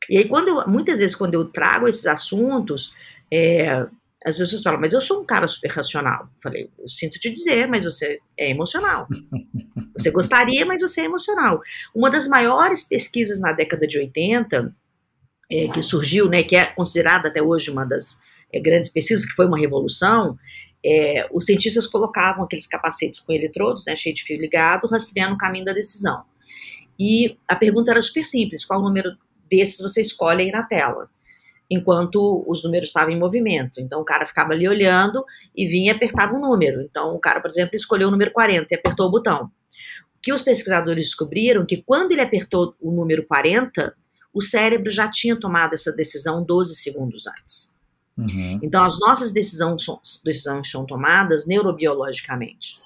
E aí, quando eu, muitas vezes, quando eu trago esses assuntos, é, as pessoas falam, mas eu sou um cara super racional. Eu falei, eu sinto te dizer, mas você é emocional. Você gostaria, mas você é emocional. Uma das maiores pesquisas na década de 80, é, que surgiu, né, que é considerada até hoje uma das é, grandes pesquisas, que foi uma revolução, é, os cientistas colocavam aqueles capacetes com eletrodos, né, cheio de fio ligado, rastreando o caminho da decisão. E a pergunta era super simples: qual número desses você escolhe aí na tela? Enquanto os números estavam em movimento. Então o cara ficava ali olhando e vinha e apertava um número. Então o cara, por exemplo, escolheu o número 40 e apertou o botão. O que os pesquisadores descobriram que quando ele apertou o número 40, o cérebro já tinha tomado essa decisão 12 segundos antes. Uhum. Então, as nossas decisões são, decisões são tomadas neurobiologicamente.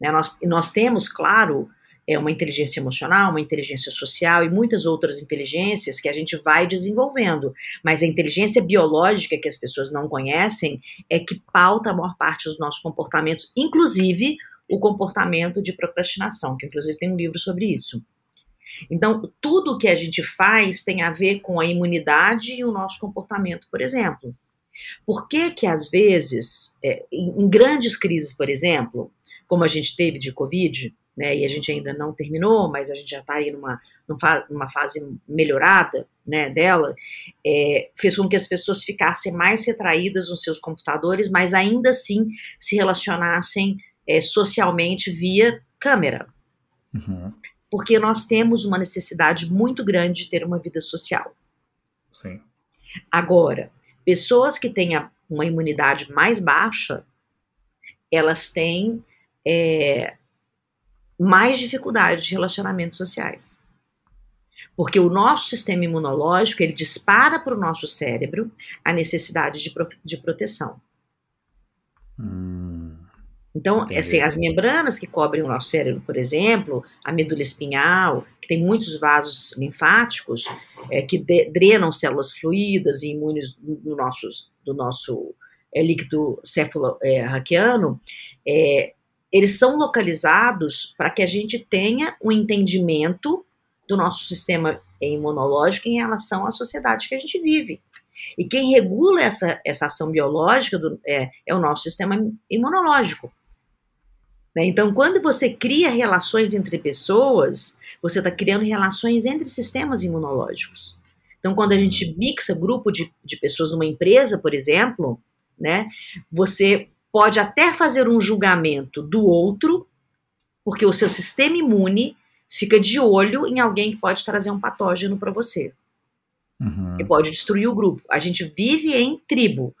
Né? Nós, nós temos, claro, é uma inteligência emocional, uma inteligência social e muitas outras inteligências que a gente vai desenvolvendo. Mas a inteligência biológica que as pessoas não conhecem é que pauta a maior parte dos nossos comportamentos, inclusive o comportamento de procrastinação, que inclusive tem um livro sobre isso. Então, tudo que a gente faz tem a ver com a imunidade e o nosso comportamento, por exemplo. Por que que às vezes, é, em, grandes crises, por exemplo, como a gente teve de Covid, né, e a gente ainda não terminou, mas a gente já está aí numa, numa fase melhorada né, dela, é, fez com que as pessoas ficassem mais retraídas nos seus computadores, mas ainda assim se relacionassem é, socialmente via câmera. Uhum. Porque nós temos uma necessidade muito grande de ter uma vida social. Sim. Agora, pessoas que têm uma imunidade mais baixa, elas têm é, mais dificuldade de relacionamentos sociais. Porque o nosso sistema imunológico, ele dispara para o nosso cérebro a necessidade de, de proteção. Hum, então, assim, as membranas que cobrem o nosso cérebro, por exemplo, a medula espinhal, que tem muitos vasos linfáticos, é, que de, drenam células fluídas e imunes do nosso, do nosso é, líquido cefalo-raquiano, é, é eles são localizados para que a gente tenha um entendimento do nosso sistema imunológico em relação à sociedade que a gente vive. E quem regula essa, essa ação biológica do, é, é o nosso sistema imunológico. Né? Então, quando você cria relações entre pessoas, você está criando relações entre sistemas imunológicos. Então, quando a gente mixa grupo de, de pessoas numa empresa, por exemplo, né, você pode até fazer um julgamento do outro, porque o seu sistema imune fica de olho em alguém que pode trazer um patógeno para você. Uhum. Que pode destruir o grupo. A gente vive em tribo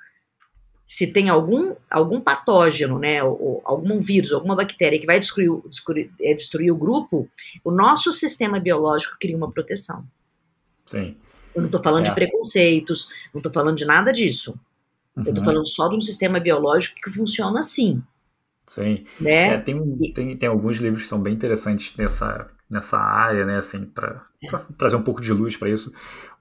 se tem algum, algum patógeno, né, ou, ou, algum vírus, alguma bactéria que vai destruir, destruir, é, destruir o grupo, o nosso sistema biológico cria uma proteção. Sim. Eu não estou falando é. de preconceitos, não estou falando de nada disso. Uhum. Eu estou falando só de um sistema biológico que funciona assim. Sim. Né? É, tem, tem, tem alguns livros que são bem interessantes nessa, nessa área, né, assim, para é. trazer um pouco de luz para isso.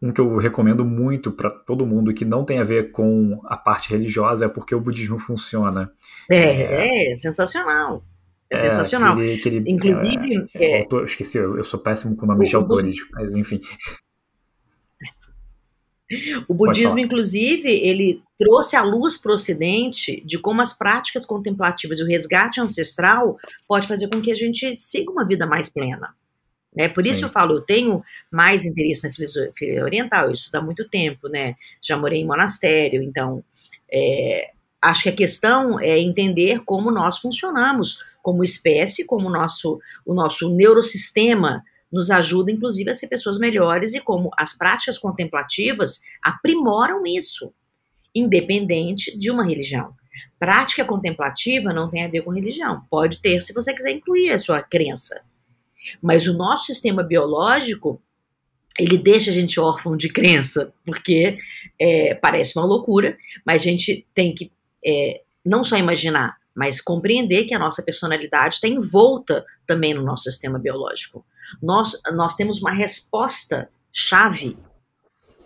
Um que eu recomendo muito para todo mundo que não tem a ver com a parte religiosa é porque o budismo funciona. É, é, é sensacional. É, é sensacional. Aquele, aquele, Inclusive. É, é, autor, esqueci, eu sou péssimo com o nome o, de autores, mas enfim. O budismo, inclusive, ele trouxe a luz para o Ocidente de como as práticas contemplativas e o resgate ancestral pode fazer com que a gente siga uma vida mais plena. Né? Por isso Sim. eu falo, eu tenho mais interesse na filosofia oriental, estudo há muito tempo, né? Já morei em monastério, então é, acho que a questão é entender como nós funcionamos como espécie, como nosso, o nosso neurosistema nos ajuda, inclusive, a ser pessoas melhores e como as práticas contemplativas aprimoram isso, independente de uma religião. Prática contemplativa não tem a ver com religião. Pode ter se você quiser incluir a sua crença. Mas o nosso sistema biológico, ele deixa a gente órfão de crença, porque é, parece uma loucura, mas a gente tem que é, não só imaginar, mas compreender que a nossa personalidade está envolta também no nosso sistema biológico. Nós, nós temos uma resposta chave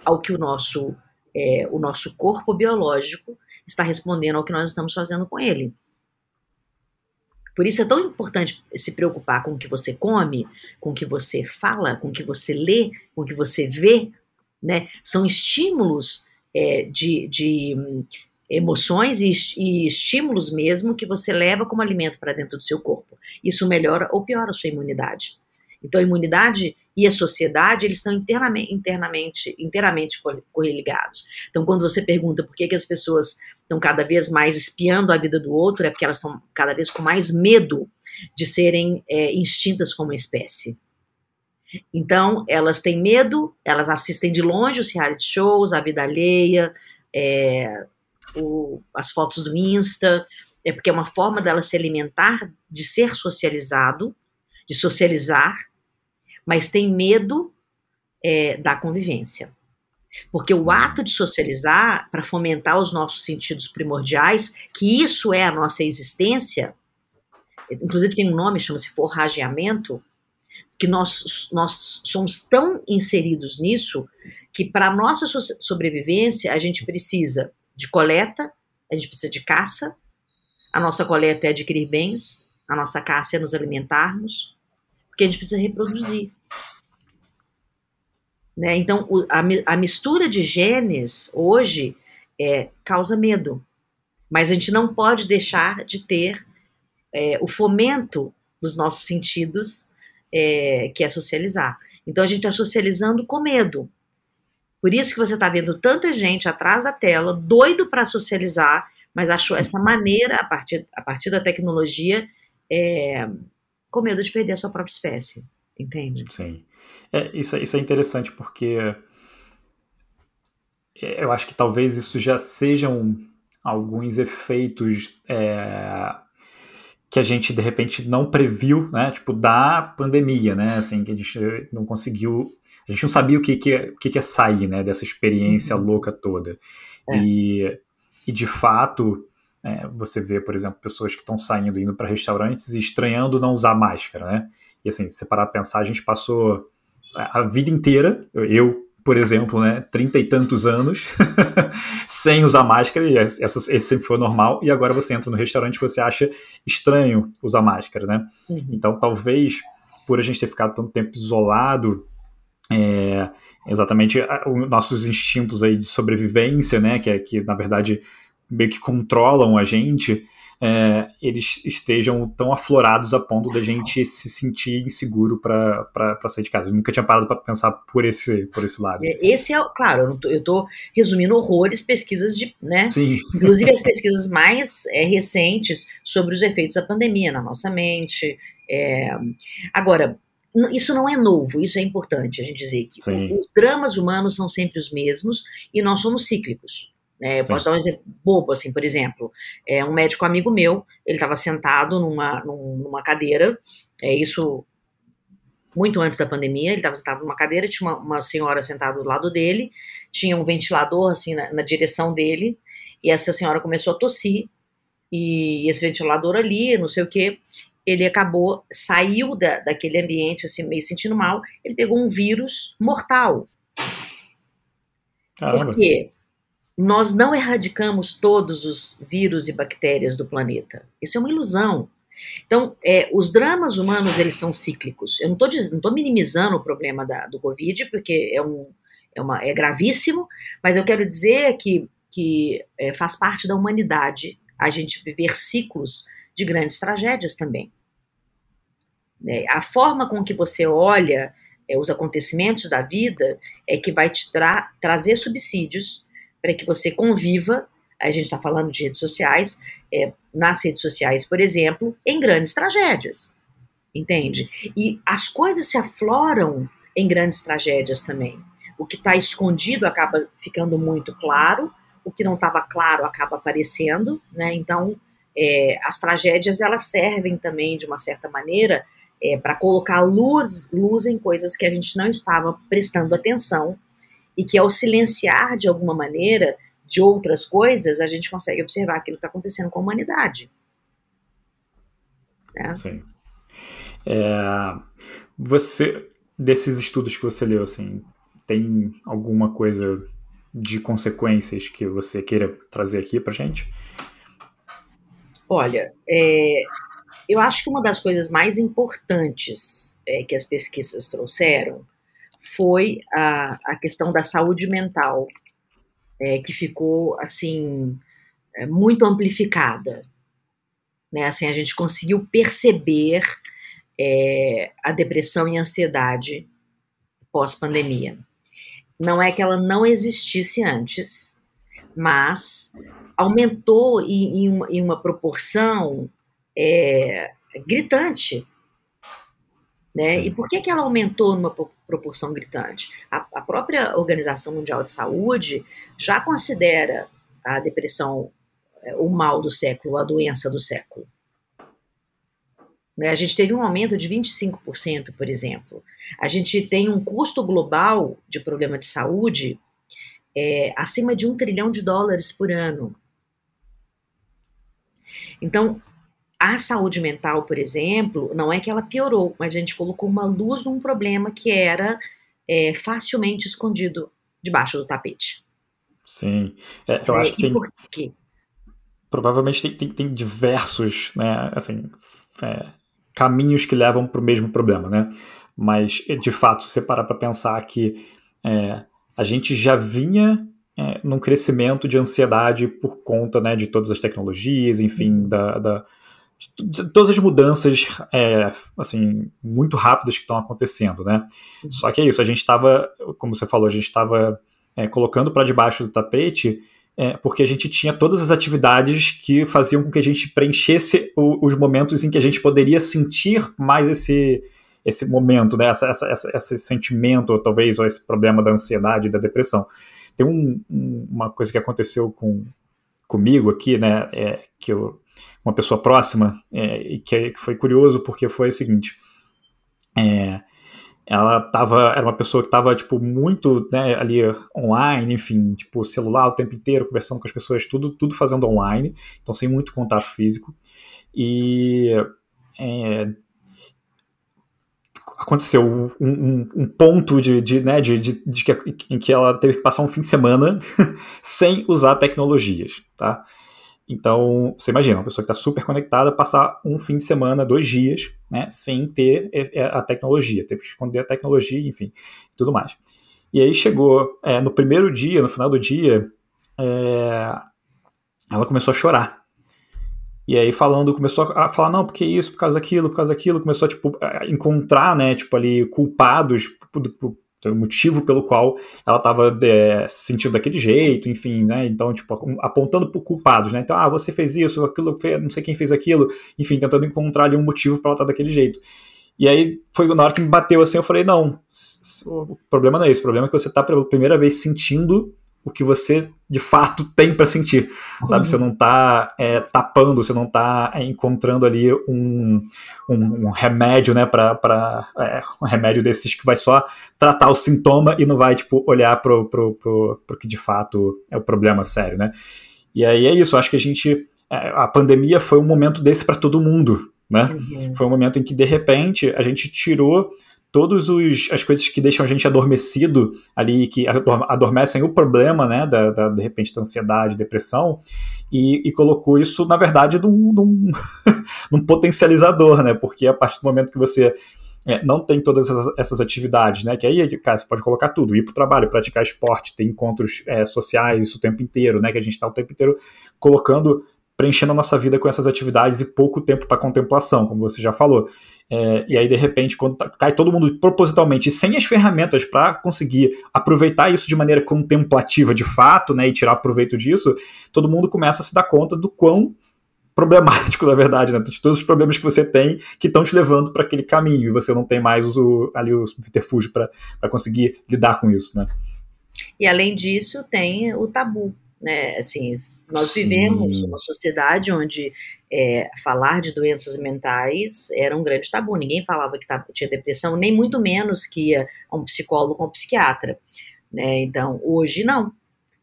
ao que o nosso, é, o nosso corpo biológico está respondendo ao que nós estamos fazendo com ele. Por isso é tão importante se preocupar com o que você come, com o que você fala, com o que você lê, com o que você vê. Né? São estímulos é, de, de hum, emoções e, e, estímulos mesmo que você leva como alimento para dentro do seu corpo. Isso melhora ou piora a sua imunidade. Então, a imunidade e a sociedade, eles estão internamente, internamente, inteiramente correligados. Então, quando você pergunta por que, que as pessoas estão cada vez mais espiando a vida do outro, é porque elas estão cada vez com mais medo de serem é, extintas como espécie. Então, elas têm medo, elas assistem de longe os reality shows, a vida alheia, é, o, as fotos do Insta, é porque é uma forma dela se alimentar, de ser socializado, de socializar, mas tem medo é, da convivência. Porque o ato de socializar, para fomentar os nossos sentidos primordiais, que isso é a nossa existência, inclusive tem um nome, chama-se forrageamento, que nós, nós somos tão inseridos nisso que para nossa sobrevivência a gente precisa de coleta, a gente precisa de caça, a nossa coleta é adquirir bens, a nossa caça é nos alimentarmos, porque a gente precisa reproduzir. Né? Então, o, a, a, mistura de genes hoje é, causa medo, mas a gente não pode deixar de ter é, o fomento dos nossos sentidos, é, que é socializar. Então, a gente está socializando com medo. Por isso que você está vendo tanta gente atrás da tela, doido para socializar, mas achou essa maneira, a partir, a partir da tecnologia, é, com medo de perder a sua própria espécie. Entende? Sim. É, isso, isso é interessante porque é, eu acho que talvez isso já sejam alguns efeitos é, que a gente de repente não previu, né? Tipo, da pandemia, né? Assim, que a gente não conseguiu. A gente não sabia o que, que, o que, que ia sair, né? Dessa experiência uhum. louca toda. É. E, e de fato, é, você vê, por exemplo, pessoas que estão saindo, indo para restaurantes e estranhando não usar máscara, né? E assim, se parar para pensar, a gente passou a vida inteira, eu, por exemplo, né, trinta e tantos anos, sem usar máscara, e essa, esse sempre foi normal, e agora você entra no restaurante e você acha estranho usar máscara, né? Uhum. Então, talvez, por a gente ter ficado tanto tempo isolado, é, exatamente os nossos instintos aí de sobrevivência, né, que, é, que na verdade meio que controlam a gente, é, eles estejam tão aflorados a ponto da gente se sentir inseguro para sair de casa. Eu nunca tinha parado para pensar por esse, por esse lado. É, esse é, claro, eu estou resumindo horrores, pesquisas de, né? Sim. Inclusive as pesquisas mais é, recentes sobre os efeitos da pandemia na nossa mente. É, agora, isso não é novo, isso é importante a gente dizer que Sim. os dramas humanos são sempre os mesmos e nós somos cíclicos. É, eu posso dar um exemplo bobo, assim, por exemplo, é, um médico amigo meu, ele estava sentado numa, numa cadeira, é isso muito antes da pandemia, ele estava sentado numa cadeira, tinha uma, uma, senhora sentada do lado dele, tinha um ventilador, assim, na, na direção dele, e essa senhora começou a tossir, e esse ventilador ali, não sei o que, ele acabou, saiu da, daquele ambiente, assim, meio sentindo mal, ele pegou um vírus mortal. Caramba. Por quê? Nós não erradicamos todos os vírus e bactérias do planeta. Isso é uma ilusão. Então, é, os dramas humanos, eles são cíclicos. Eu não estou minimizando o problema da, do Covid, porque é, um, é, uma, é gravíssimo, mas eu quero dizer que, que é, faz parte da humanidade a gente viver ciclos de grandes tragédias também. É, a forma com que você olha é, os acontecimentos da vida é que vai te tra trazer subsídios para que você conviva. A gente está falando de redes sociais, é, nas redes sociais, por exemplo, em grandes tragédias. Entende? E as coisas se afloram em grandes tragédias também. O que está escondido acaba ficando muito claro, o que não estava claro acaba aparecendo, né? Então, é, as tragédias elas servem também de uma certa maneira é, para colocar luz, luz em coisas que a gente não estava prestando atenção e que ao silenciar de alguma maneira de outras coisas, a gente consegue observar aquilo que está acontecendo com a humanidade. Né? Sim. É, você, desses estudos que você leu, assim, tem alguma coisa de consequências que você queira trazer aqui para gente? Olha, é, eu acho que uma das coisas mais importantes é, que as pesquisas trouxeram foi a, a questão da saúde mental, é, que ficou assim é, muito amplificada. Né? Assim, a gente conseguiu perceber é, a depressão e a ansiedade pós-pandemia. Não é que ela não existisse antes, mas aumentou em, em, uma, em uma, proporção é, gritante. Né? E por que, que ela aumentou numa proporção gritante? A, a, própria Organização Mundial de Saúde já considera a depressão é, o mal do século, a doença do século. Né? A gente teve um aumento de 25%, por exemplo. A gente tem um custo global de problema de saúde é, acima de um trilhão de dólares por ano. Então, a saúde mental, por exemplo, não é que ela piorou, mas a gente colocou uma luz num problema que era é, facilmente escondido debaixo do tapete. Sim, é, eu é, acho que tem. Por quê? Provavelmente tem, tem, tem diversos, né, assim, é, caminhos que levam para o mesmo problema, né? Mas, de fato, se você parar para pensar que é, a gente já vinha num crescimento de ansiedade por conta né, de todas as tecnologias, enfim, uhum. da, da todas as mudanças é, assim muito rápidas que estão acontecendo, né? Uhum. Só que é isso, a gente estava, como você falou, a gente estava é, colocando para debaixo do tapete é, porque a gente tinha todas as atividades que faziam com que a gente preenchesse o, os momentos em que a gente poderia sentir mais esse esse momento, né? Essa, essa, essa, esse sentimento, ou talvez, ou esse problema da ansiedade, da depressão. Tem um, um, uma coisa que aconteceu com, comigo aqui, né? É, que eu uma pessoa próxima, é, que, que, foi curioso porque foi o seguinte. É, ela tava, era uma pessoa que estava tipo muito né, ali online, enfim, tipo celular o tempo inteiro, conversando com as pessoas, tudo, tudo fazendo online, então sem muito contato físico. E é, aconteceu um, um, um, ponto de, de, né, de, de, de que, em que ela teve que passar um fim de semana sem usar tecnologias, tá? Então, você imagina, uma pessoa que está super conectada passar um fim de semana, dois dias, né, sem ter a tecnologia, teve que esconder a tecnologia, enfim, tudo mais. E aí chegou é, no primeiro dia, no final do dia, é, ela começou a chorar. E aí falando, começou a falar, não, porque isso, por causa daquilo, por causa daquilo, começou a, tipo, a encontrar, né, tipo, ali, culpados por, por, o motivo pelo qual ela estava é, se sentindo daquele jeito, enfim, né? Então, tipo, apontando por culpados, né? Então, ah, você fez isso, aquilo, não sei quem fez aquilo, enfim, tentando encontrar ali um motivo para ela estar daquele jeito. E aí foi na hora que me bateu assim, eu falei, não, o problema não é isso, o problema é que você está pela primeira vez sentindo o que você de fato tem para sentir, sabe? Uhum. Você não está é, tapando, você não está é, encontrando ali um, um, um remédio, né, para é, um remédio desses que vai só tratar o sintoma e não vai tipo olhar pro, pro, pro, pro que de fato é o problema sério, né? E aí é isso, acho que a gente é, a pandemia foi um momento desse para todo mundo, né? Uhum. Foi um momento em que de repente a gente tirou todas as coisas que deixam a gente adormecido ali, que adormecem o problema, né, da, da de repente, da ansiedade, depressão, e, e colocou isso, na verdade, num, num, num, potencializador, né, porque a partir do momento que você é, não tem todas essas, essas, atividades, né, que aí, cara, você pode colocar tudo, ir para o trabalho, praticar esporte, ter encontros é, sociais isso o tempo inteiro, né, que a gente está o tempo inteiro colocando preenchendo a nossa vida com essas atividades e pouco tempo para contemplação, como você já falou. É, e aí, de repente, quando tá, cai todo mundo propositalmente sem as ferramentas para conseguir aproveitar isso de maneira contemplativa de fato, né, e tirar proveito disso, todo mundo começa a se dar conta do quão problemático, na verdade, né? De todos os problemas que você tem que estão te levando para aquele caminho e você não tem mais o, ali o subterfúgio para conseguir lidar com isso, né? E além disso, tem o tabu, né? Assim, nós Sim. vivemos uma sociedade onde é, falar de doenças mentais era um grande tabu. Ninguém falava que tava, tinha depressão, nem muito menos que ia a um psicólogo ou um psiquiatra. Né? Então, hoje não.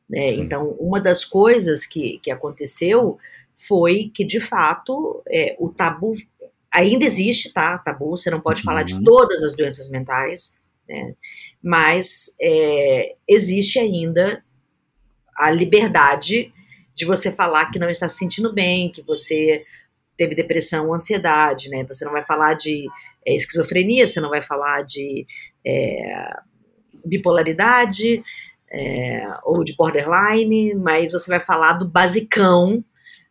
Né? Então, uma das coisas que, que aconteceu foi que, de fato, é, o tabu ainda existe, tá? Tabu, você não pode uhum. falar de uhum. todas as doenças mentais, né? mas é, existe ainda a liberdade de você falar que não está se sentindo bem, que você teve depressão ou ansiedade, né? Você não vai falar de é, esquizofrenia, você não vai falar de é, bipolaridade é, ou de borderline, mas você vai falar do basicão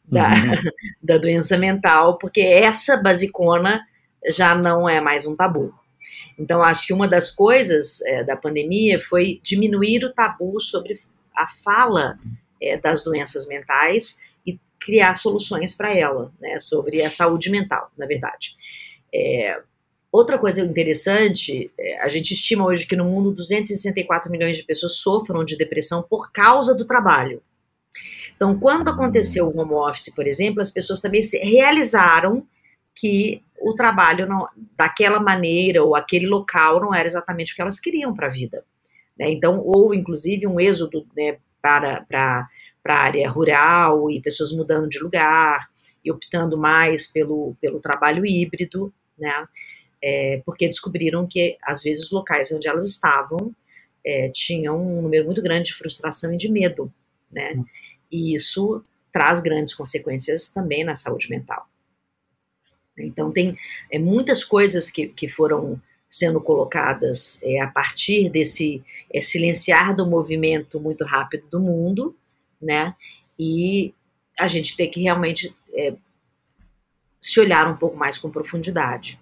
da, uhum. da doença mental, porque essa basicona já não é mais um tabu. Então, acho que uma das coisas é, da pandemia foi diminuir o tabu sobre a fala é, das doenças mentais e criar soluções para ela, né, sobre a saúde mental, na verdade. É, outra coisa interessante, é, a gente estima hoje que no mundo 264 milhões de pessoas sofram de depressão por causa do trabalho. Então, quando aconteceu o home office, por exemplo, as pessoas também se realizaram que o trabalho não, daquela maneira ou aquele local não era exatamente o que elas queriam para a vida. Né? Então, houve inclusive um êxodo né, para, para, para a área rural e pessoas mudando de lugar e optando mais pelo, pelo trabalho híbrido, né? É, porque descobriram que, às vezes, os locais onde elas estavam é, tinham um número muito grande de frustração e de medo, né? Hum. E isso traz grandes consequências também na saúde mental. Então, tem é, muitas coisas que, que foram sendo colocadas é, a partir desse é, silenciar do movimento muito rápido do mundo, né? E a gente tem que realmente é, se olhar um pouco mais com profundidade.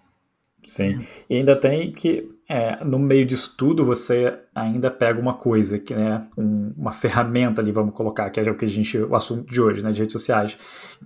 Sim, e ainda tem que, é, no meio disso tudo, você ainda pega uma coisa, que né, um, uma ferramenta ali, vamos colocar, que é o que a gente, o assunto de hoje, né, de redes sociais,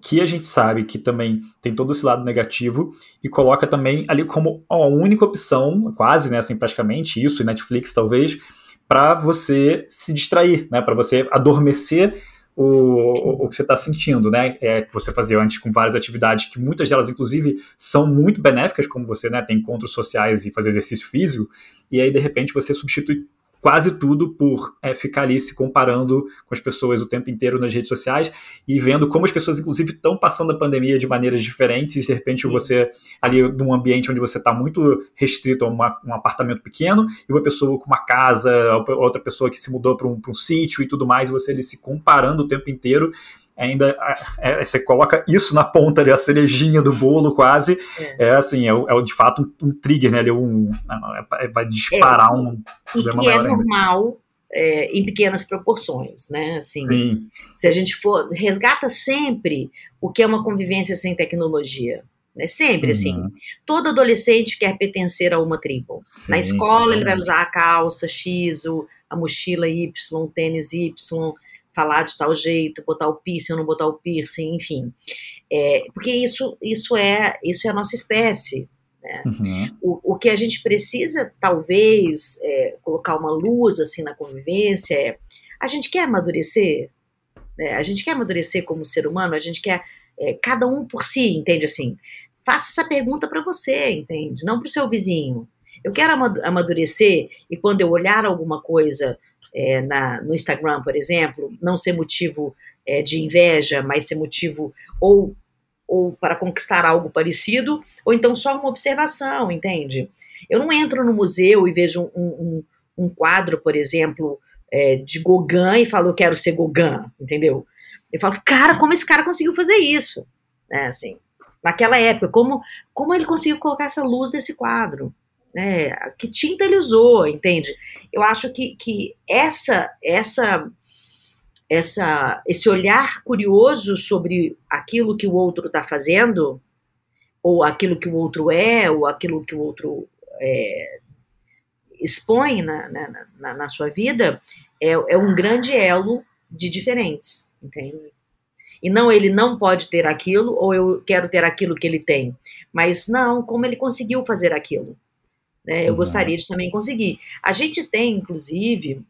que a gente sabe que também tem todo esse lado negativo e coloca também ali como a única opção, quase, né, assim, praticamente isso, e Netflix talvez, para você se distrair, né, para você adormecer o, o, que você está sentindo, né? É que você fazia antes com várias atividades, que muitas delas, inclusive, são muito benéficas, como você né, tem encontros sociais e fazer exercício físico, e aí, de repente, você substitui quase tudo por é, ficar ali se comparando com as pessoas o tempo inteiro nas redes sociais e vendo como as pessoas, inclusive, estão passando a pandemia de maneiras diferentes e, de repente, você ali num ambiente onde você está muito restrito a uma, um apartamento pequeno e uma pessoa com uma casa, outra pessoa que se mudou para um, um sítio e tudo mais, e você ali se comparando o tempo inteiro ainda é, você coloca isso na ponta ali, a cerejinha do bolo quase, é, é assim, é, é, de fato um, um trigger, né, ali, um, é, vai disparar é, um problema e que é normal é, em pequenas proporções, né? Assim, Sim. se a gente for resgata sempre o que é uma convivência sem tecnologia, né? Sempre assim. uhum. assim. Todo adolescente quer pertencer a uma tribo. Sim, Na escola ele vai usar a calça X, a mochila Y, o tênis Y, falar de tal jeito, botar o piercing ou não botar o piercing, enfim. É, porque isso, isso, é, isso é a nossa espécie. Né? Uhum. O, o que a gente precisa, talvez, é, colocar uma luz assim na convivência é a gente quer amadurecer, né? a gente quer amadurecer como ser humano, a gente quer é, cada um por si, entende assim? Faça essa pergunta para você, entende? Não para o seu vizinho. Eu quero amadurecer e quando eu olhar alguma coisa é, na, no Instagram, por exemplo, não ser motivo é, de inveja, mas ser motivo ou, ou para conquistar algo parecido, ou então só uma observação, entende? Eu não entro no museu e vejo um, um, um quadro, por exemplo, é, de Gauguin e falo, eu quero ser Gauguin, entendeu? Eu falo, cara, como esse cara conseguiu fazer isso? Né, assim, naquela época, como, como ele conseguiu colocar essa luz nesse quadro? Né? Que tinta ele usou, entende? Eu acho que, que essa, essa, essa, esse olhar curioso sobre aquilo que o outro está fazendo, ou aquilo que o outro é, ou aquilo que o outro é, expõe na, na, na, na, sua vida, é, é um grande elo de diferentes, entende? E não ele não pode ter aquilo, ou eu quero ter aquilo que ele tem. Mas não, como ele conseguiu fazer aquilo. Né? Eu uhum. gostaria de também conseguir. A gente tem, inclusive,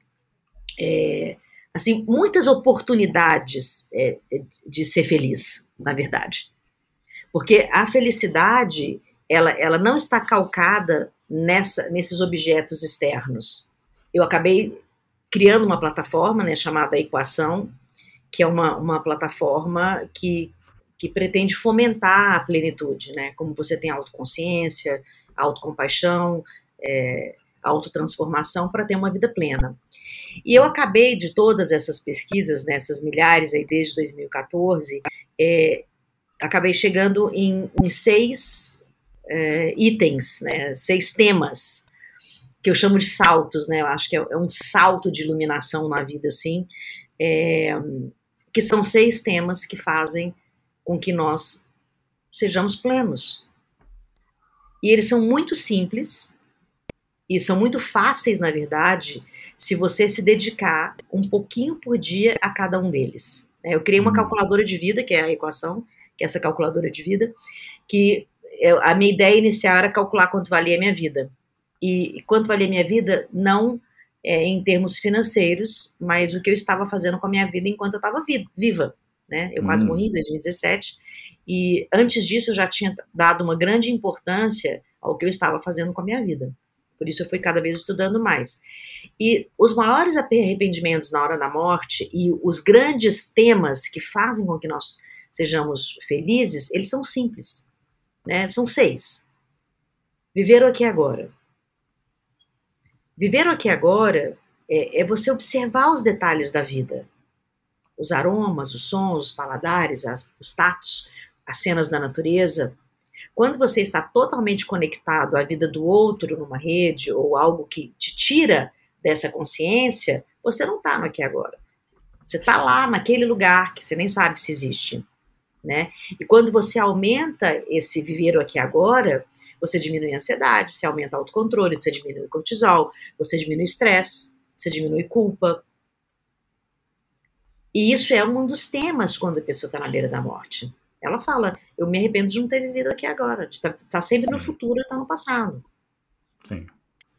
é, assim, muitas oportunidades é, de ser feliz, na verdade. Porque a felicidade, ela, ela não está calcada nessa, nesses objetos externos. Eu acabei criando uma plataforma né, chamada Equação, que é uma, uma plataforma que, que pretende fomentar a plenitude, né? Como você tem autoconsciência, autocompaixão, é, autotransformação para ter uma vida plena. E eu acabei de todas essas pesquisas, nessas né, milhares aí desde 2014, é, acabei chegando em, em seis é, itens, né, seis temas que eu chamo de saltos, né? Eu acho que é, é um salto de iluminação na vida, assim, é, que são seis temas que fazem com que nós sejamos plenos. E eles são muito simples e são muito fáceis, na verdade, se você se dedicar um pouquinho por dia a cada um deles. Né? Eu criei uma uhum. calculadora de vida, que é a equação, que é essa calculadora de vida, que a minha ideia inicial era calcular quanto valia a minha vida. E, quanto valia a minha vida, não é, em termos financeiros, mas o que eu estava fazendo com a minha vida enquanto eu estava viva. Né? Eu quase hum. morri em 2017 e antes disso eu já tinha dado uma grande importância ao que eu estava fazendo com a minha vida. Por isso eu fui cada vez estudando mais. E os maiores arrependimentos na hora da morte e os grandes temas que fazem com que nós sejamos felizes, eles são simples. Né? São seis. Viver o aqui agora. Viver o aqui agora é, é você observar os detalhes da vida. Os aromas, os sons, os paladares, as, os tatos, as cenas da natureza. Quando você está totalmente conectado à vida do outro numa rede ou algo que te tira dessa consciência, você não está no aqui agora. Você está lá naquele lugar que você nem sabe se existe, né? E quando você aumenta esse viver aqui agora, você diminui a ansiedade, você aumenta o autocontrole, você diminui o cortisol, você diminui o estresse, você diminui culpa. E isso é um dos temas quando a pessoa está na beira da morte. Ela fala: Eu me arrependo de não ter vivido aqui agora, de estar tá, tá sempre Sim. no futuro e estar tá no passado. Sim.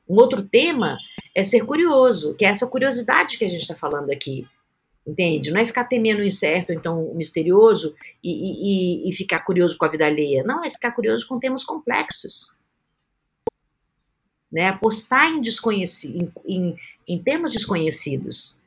Um outro tema é ser curioso, que é essa curiosidade que a gente está falando aqui. Entende? Não é ficar temendo o incerto, então o misterioso, e, e, e ficar curioso com a vida alheia. Não, é ficar curioso com temas complexos. Né? Apostar em, desconheci em, em, em temas desconhecidos.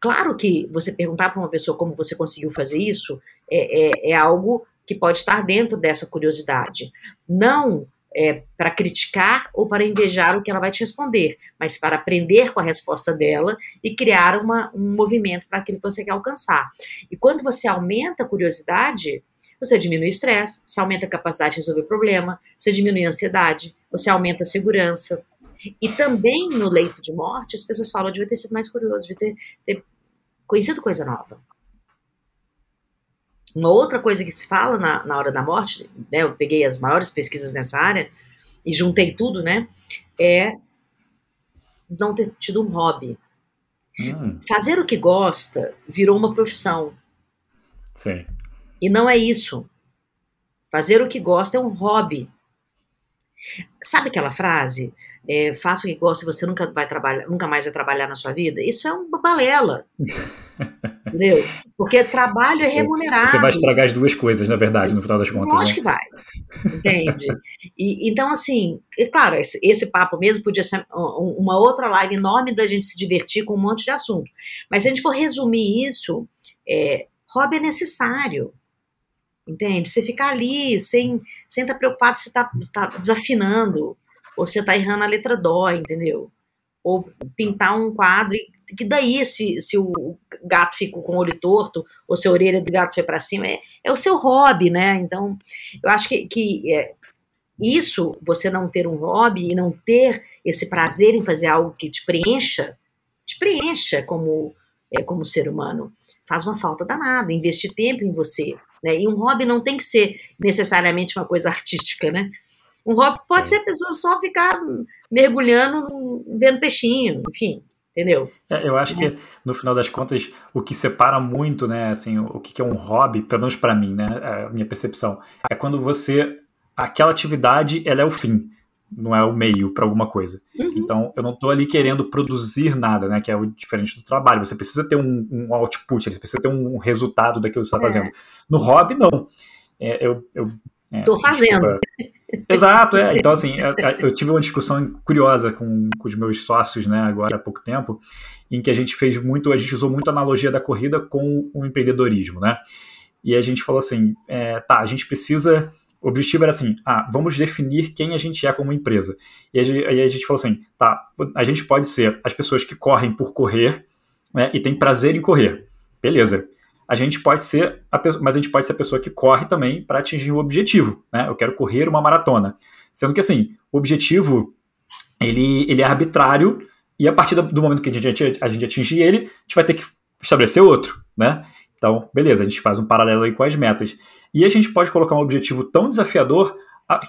Claro que você perguntar para uma pessoa como você conseguiu fazer isso é, é, é algo que pode estar dentro dessa curiosidade. Não é, para criticar ou para invejar o que ela vai te responder, mas para aprender com a resposta dela e criar uma, um movimento para aquilo que você quer alcançar. E quando você aumenta a curiosidade, você diminui o estresse, você aumenta a capacidade de resolver o problema, você diminui a ansiedade, você aumenta a segurança. E também no leito de morte, as pessoas falam, devia ter sido mais curioso, devia ter, ter conhecido coisa nova. Uma outra coisa que se fala na, na hora da morte, né, eu peguei as maiores pesquisas nessa área e juntei tudo, né, é não ter tido um hobby. Hum. Fazer o que gosta virou uma profissão. Sim. E não é isso. Fazer o que gosta é um hobby. Sabe aquela frase? É, faça o que gosta e você nunca vai trabalhar, nunca mais vai trabalhar na sua vida? Isso é uma balela. Entendeu? Porque trabalho é remunerado. Você vai estragar as duas coisas, na verdade, no final das contas. Acho né? que vai. Entende? E, então, assim, é claro, esse, esse, papo mesmo podia ser uma outra live enorme da gente se divertir com um monte de assunto. Mas se a gente for resumir isso, é, hobby é necessário entende? Você ficar ali sem, sem estar tá preocupado se está tá desafinando, ou você está errando a letra dó, entendeu? Ou pintar um quadro, que daí se, se o gato ficou com o olho torto, ou se a orelha do gato foi para cima, é, é o seu hobby, né? Então, eu acho que, que é, isso, você não ter um hobby e não ter esse prazer em fazer algo que te preencha, te preencha como, é, como ser humano, faz uma falta danada. Investir tempo em você, né? E um hobby não tem que ser necessariamente uma coisa artística, né? Um hobby pode ser a pessoa só ficar mergulhando, vendo peixinho, enfim, entendeu? É, eu acho que no final das contas o que separa muito, né, assim, o que é um hobby, pelo menos para mim, né, é a minha percepção, é quando você aquela atividade ela é o fim não é o meio para alguma coisa. Uhum. Então, eu não estou ali querendo produzir nada, né? Que é o diferente do trabalho. Você precisa ter um, um output, você precisa ter um resultado daquilo que você está é. fazendo. No hobby, não. É, eu, eu é, Tô fazendo. Desculpa. Exato, é. Então, assim, eu, eu, tive uma discussão curiosa com, com os meus sócios, né, agora há pouco tempo, em que a gente fez muito, a gente usou muito a analogia da corrida com o empreendedorismo, né? E a gente falou assim, é, tá, a gente precisa o objetivo era assim, ah, vamos definir quem a gente é como empresa. E aí a gente falou assim, tá, a gente pode ser as pessoas que correm por correr né, e tem prazer em correr. Beleza. A gente pode ser, a, mas a gente pode ser a pessoa que corre também para atingir o objetivo. Né? Eu quero correr uma maratona. Sendo que assim, o objetivo ele, ele é arbitrário e a partir do momento que a gente, a gente atingir ele, a gente vai ter que estabelecer outro, né? Então, beleza, a gente faz um paralelo aí com as metas. E a gente pode colocar um objetivo tão desafiador,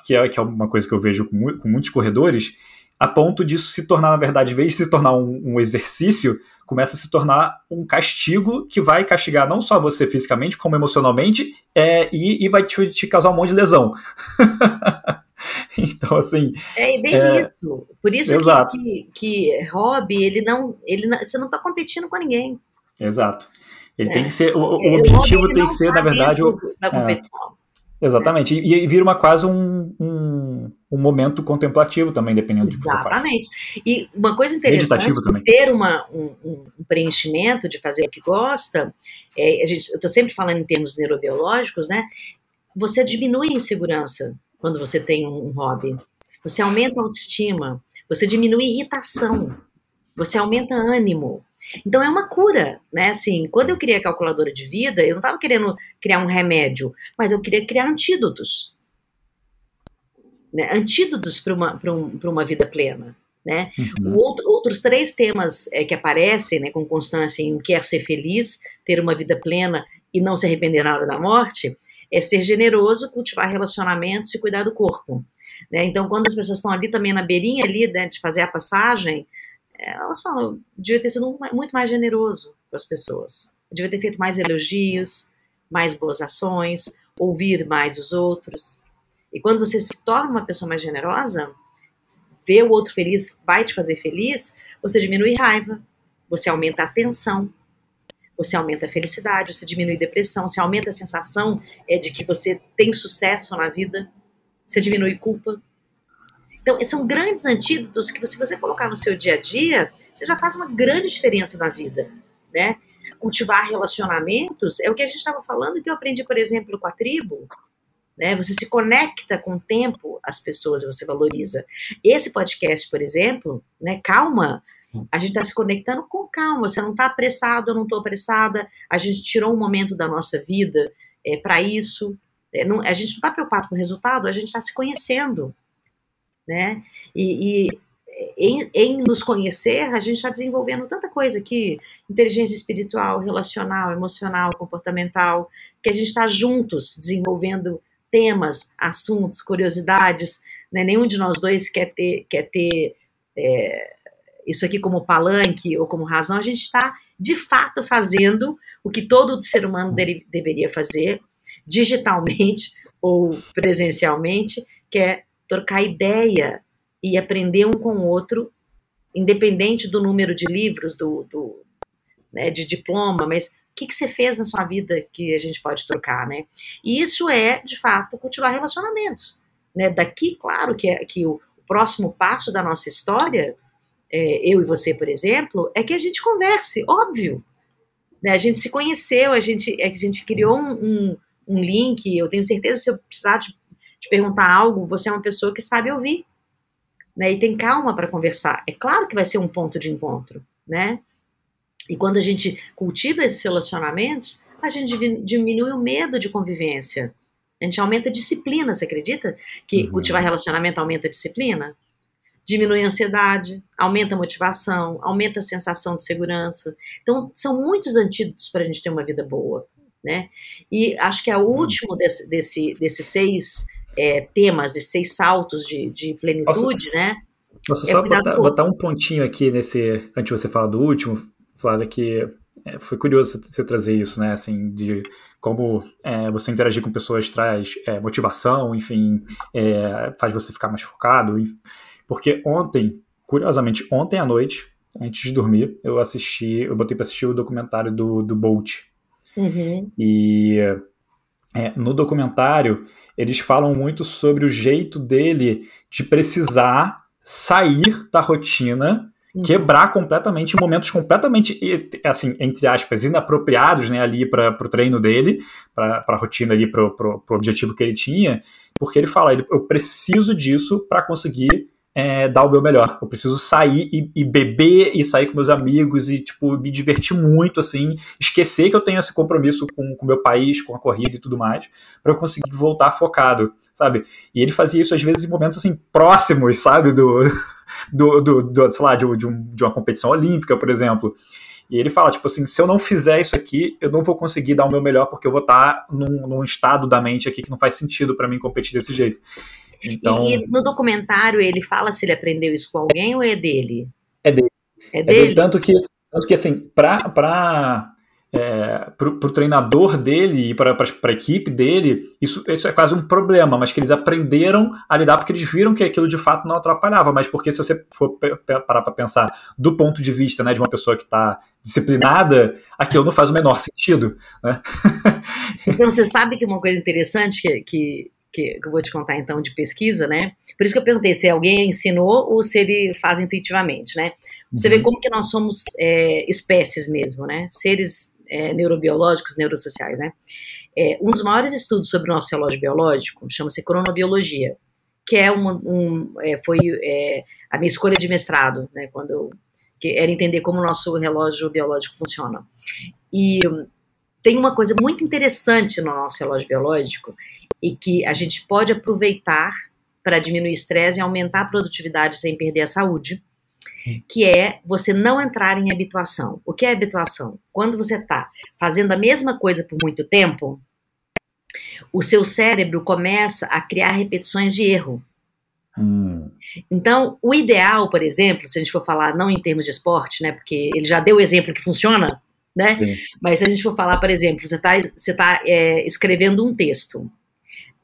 que é, que é uma coisa que eu vejo com, com muitos corredores, a ponto disso se tornar, na verdade, em vez de se tornar um, um, exercício, começa a se tornar um castigo que vai castigar não só você fisicamente, como emocionalmente, é, e, e vai te, te, causar um monte de lesão. então, assim. É bem é, isso. Por isso que, que, que, hobby, ele não, ele não, você não está competindo com ninguém. Exato. Ele é. tem que ser. O, o objetivo tem que ser, na tá verdade, o. Da é. competição. É, exatamente. E, e vira uma, quase um, um, um, momento contemplativo também, dependendo do que você faz. Exatamente. E uma coisa interessante ter uma, um, um, preenchimento de fazer o que gosta, é, a gente, eu estou sempre falando em termos neurobiológicos, né? Você diminui a insegurança quando você tem um hobby. Você aumenta a autoestima, você diminui a irritação, você aumenta ânimo, então é uma cura, né? Assim, quando eu criei a calculadora de vida, eu não estava querendo criar um remédio, mas eu queria criar antídotos. Né? Antídotos para uma, um, uma vida plena. Né? Uhum. Outro, outros três temas é, que aparecem né, com constância em quer ser feliz, ter uma vida plena e não se arrepender na hora da morte, é ser generoso, cultivar relacionamentos e cuidar do corpo. Né? Então, quando as pessoas estão ali também na beirinha ali, né, de fazer a passagem, elas falam, devia ter sido muito mais generoso com as pessoas. Devia ter feito mais elogios, mais boas ações, ouvir mais os outros. E quando você se torna uma pessoa mais generosa, ver o outro feliz vai te fazer feliz, você diminui raiva, você aumenta a atenção, você aumenta a felicidade, você diminui depressão, você aumenta a sensação é, de que você tem sucesso na vida, você diminui culpa, então, são grandes antídotos que se você colocar no seu dia a dia, você já faz uma grande diferença na vida, né? Cultivar relacionamentos é o que a gente estava falando que eu aprendi, por exemplo, com a tribo. Né? Você se conecta com o tempo, as pessoas, você valoriza. Esse podcast, por exemplo, né? Calma, a gente está se conectando com calma. Você não está apressado, eu não estou apressada. A gente tirou um momento da nossa vida é, para isso. É, não, a gente não está preocupado com o resultado, a gente está se conhecendo né? E, e em, em, nos conhecer, a gente está desenvolvendo tanta coisa aqui, inteligência espiritual, relacional, emocional, comportamental, que a gente está juntos desenvolvendo temas, assuntos, curiosidades. Né? Nenhum de nós dois quer ter, quer ter é, isso aqui como palanque ou como razão. A gente está, de fato, fazendo o que todo ser humano dele, deveria fazer, digitalmente ou presencialmente, que é trocar ideia e aprender um com o outro, independente do número de livros, do, do né, de diploma, mas o que, que você fez na sua vida que a gente pode trocar, né? E isso é, de fato, cultivar relacionamentos. Né? Daqui, claro, que, é, que o, próximo passo da nossa história, é, eu e você, por exemplo, é que a gente converse, óbvio. Né? A gente se conheceu, a gente, a gente criou um, um, um link, eu tenho certeza, se eu precisar te, te perguntar algo, você é uma pessoa que sabe ouvir né? E tem calma para conversar. É claro que vai ser um ponto de encontro, né? E quando a gente cultiva esses relacionamentos, a gente diminui o medo de convivência. A gente aumenta a disciplina, você acredita? Que uhum. cultivar relacionamento aumenta a disciplina? Diminui a ansiedade, aumenta a motivação, aumenta a sensação de segurança. Então, são muitos antídotos para a gente ter uma vida boa, né? E acho que é o uhum. último desse, desse, desses seis é, temas e seis saltos de, de plenitude, posso, né? Posso é só botar, botar, um pontinho aqui nesse, antes de você falar do último, Flávia, que é, foi curioso você trazer isso, né, assim, de como é, você interagir com pessoas traz é, motivação, enfim, é, faz você ficar mais focado, porque ontem, curiosamente, ontem à noite, antes de dormir, eu assisti, eu botei para assistir o documentário do, do Bolt, uhum. e é, no documentário eles falam muito sobre o jeito dele de precisar sair da rotina. Quebrar completamente momentos completamente, assim, entre aspas, inapropriados, né, ali para o treino dele, para a rotina ali, para o objetivo que ele tinha, porque ele fala, eu preciso disso para conseguir é, dar o meu melhor. Eu preciso sair e, e, beber e sair com meus amigos e, tipo, me divertir muito, assim, esquecer que eu tenho esse compromisso com o meu país, com a corrida e tudo mais, para eu conseguir voltar focado, sabe? E ele fazia isso, às vezes, em momentos, assim, próximos, sabe? Do, do, do, do sei lá, de, de, um, de uma competição olímpica, por exemplo. E ele fala, tipo assim, se eu não fizer isso aqui, eu não vou conseguir dar o meu melhor porque eu vou estar num, num estado da mente aqui que não faz sentido para mim competir desse jeito. Então... E, no documentário ele fala se ele aprendeu isso com alguém ou é dele? É dele. É, é dele. dele. Tanto que, tanto que assim, para pra, é, pro, pro treinador dele e para a equipe dele, isso, isso é quase um problema, mas que eles aprenderam a lidar porque eles viram que aquilo de fato não atrapalhava. Mas porque se você for parar para pensar do ponto de vista né, de uma pessoa que está disciplinada, aquilo não faz o menor sentido. Né? Então você sabe que uma coisa interessante que, que que, que, eu vou te contar então de pesquisa, né? Por isso que eu perguntei se alguém ensinou ou se ele faz intuitivamente, né? Você uhum. vê como que nós somos é, espécies mesmo, né? Seres é, neurobiológicos, neurosociais, né? É, um dos maiores estudos sobre o nosso relógio biológico chama-se cronobiologia, que é uma, um, é, foi é, a minha escolha de mestrado, né? Quando eu, que era entender como o nosso relógio biológico funciona. E tem uma coisa muito interessante no nosso relógio biológico e que a gente pode aproveitar para diminuir estresse e aumentar a produtividade sem perder a saúde, que é você não entrar em habituação. O que é habituação? Quando você está fazendo a mesma coisa por muito tempo, o seu cérebro começa a criar repetições de erro. Hum. Então, o ideal, por exemplo, se a gente for falar não em termos de esporte, né, porque ele já deu o exemplo que funciona, né? Sim. Mas se a gente for falar, por exemplo, você está você tá, é, escrevendo um texto,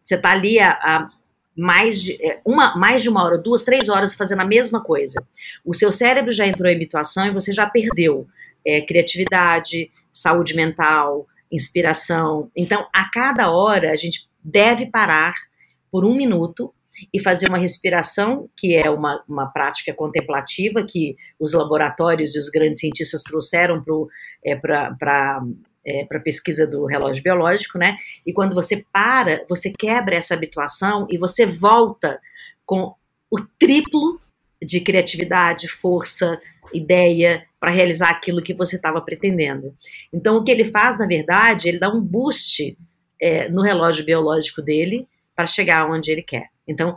você está ali a, a mais de, é, uma, mais de uma hora, duas, três horas fazendo a mesma coisa. O seu cérebro já entrou em habituação e você já perdeu é, criatividade, saúde mental, inspiração. Então, a cada hora, a gente deve parar por um minuto e fazer uma respiração, que é uma, uma prática contemplativa que os laboratórios e os grandes cientistas trouxeram para é, para pesquisa do relógio biológico, né? E quando você para, você quebra essa habituação e você volta com o triplo de criatividade, força, ideia para realizar aquilo que você estava pretendendo. Então, o que ele faz, na verdade, ele dá um boost é, no relógio biológico dele para chegar onde ele quer. Então,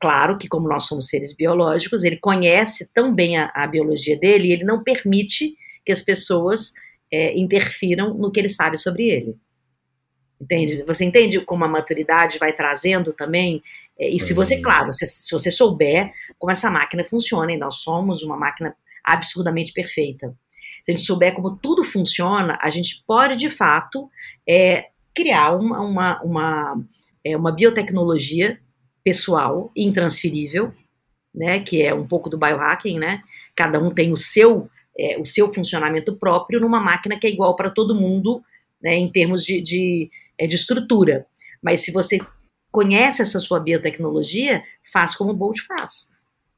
claro que, como nós somos seres biológicos, ele conhece tão bem a, a biologia dele ele não permite que as pessoas é, interfiram no que ele sabe sobre ele. Entende? Você entende como a maturidade vai trazendo também? É, e se você, claro, se, se, você souber como essa máquina funciona, e nós somos uma máquina absurdamente perfeita. Se a gente souber como tudo funciona, a gente pode, de fato, é, criar uma, uma, uma, é, uma biotecnologia pessoal, intransferível, né, que é um pouco do biohacking, né? Cada um tem o seu é, o seu funcionamento próprio numa máquina que é igual para todo mundo, né, em termos de, de, é, de estrutura. Mas se você conhece essa sua biotecnologia, faz como o Bolt faz.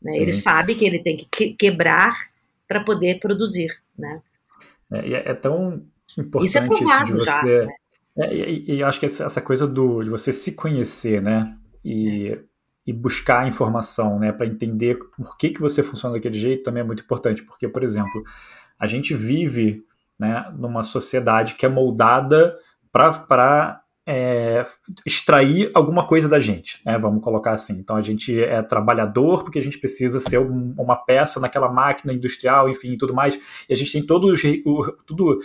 Né? Ele sabe que ele tem que quebrar para poder produzir. Né? É, é, tão importante isso, é isso de você. Já, né? é, e, e, acho que essa, essa, coisa do, de você se conhecer, né? E e buscar informação, né, para entender por que, que você funciona daquele jeito também é muito importante, porque, por exemplo, a gente vive né, numa sociedade que é moldada para é, extrair alguma coisa da gente, né, vamos colocar assim. Então a gente é trabalhador porque a gente precisa ser um, uma peça naquela máquina industrial, enfim, tudo mais. E a gente tem todo o, tudo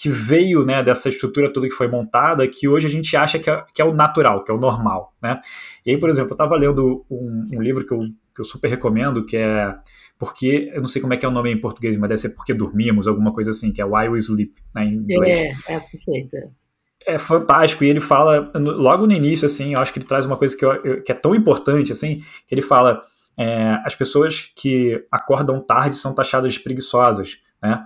que veio né, dessa estrutura toda que foi montada, que hoje a gente acha que é, que é o natural, que é o normal. Né? E aí, por exemplo, eu estava lendo um, um, livro que eu, que eu super recomendo, que é porque, eu não sei como é que é o nome em português, mas deve ser porque dormimos, alguma coisa assim, que é Why We Sleep, né, em inglês. É, é perfeito. É fantástico, e ele fala, logo no início, assim, eu acho que ele traz uma coisa que, eu, que é tão importante, assim, que ele fala, é, as pessoas que acordam tarde são taxadas de preguiçosas, né?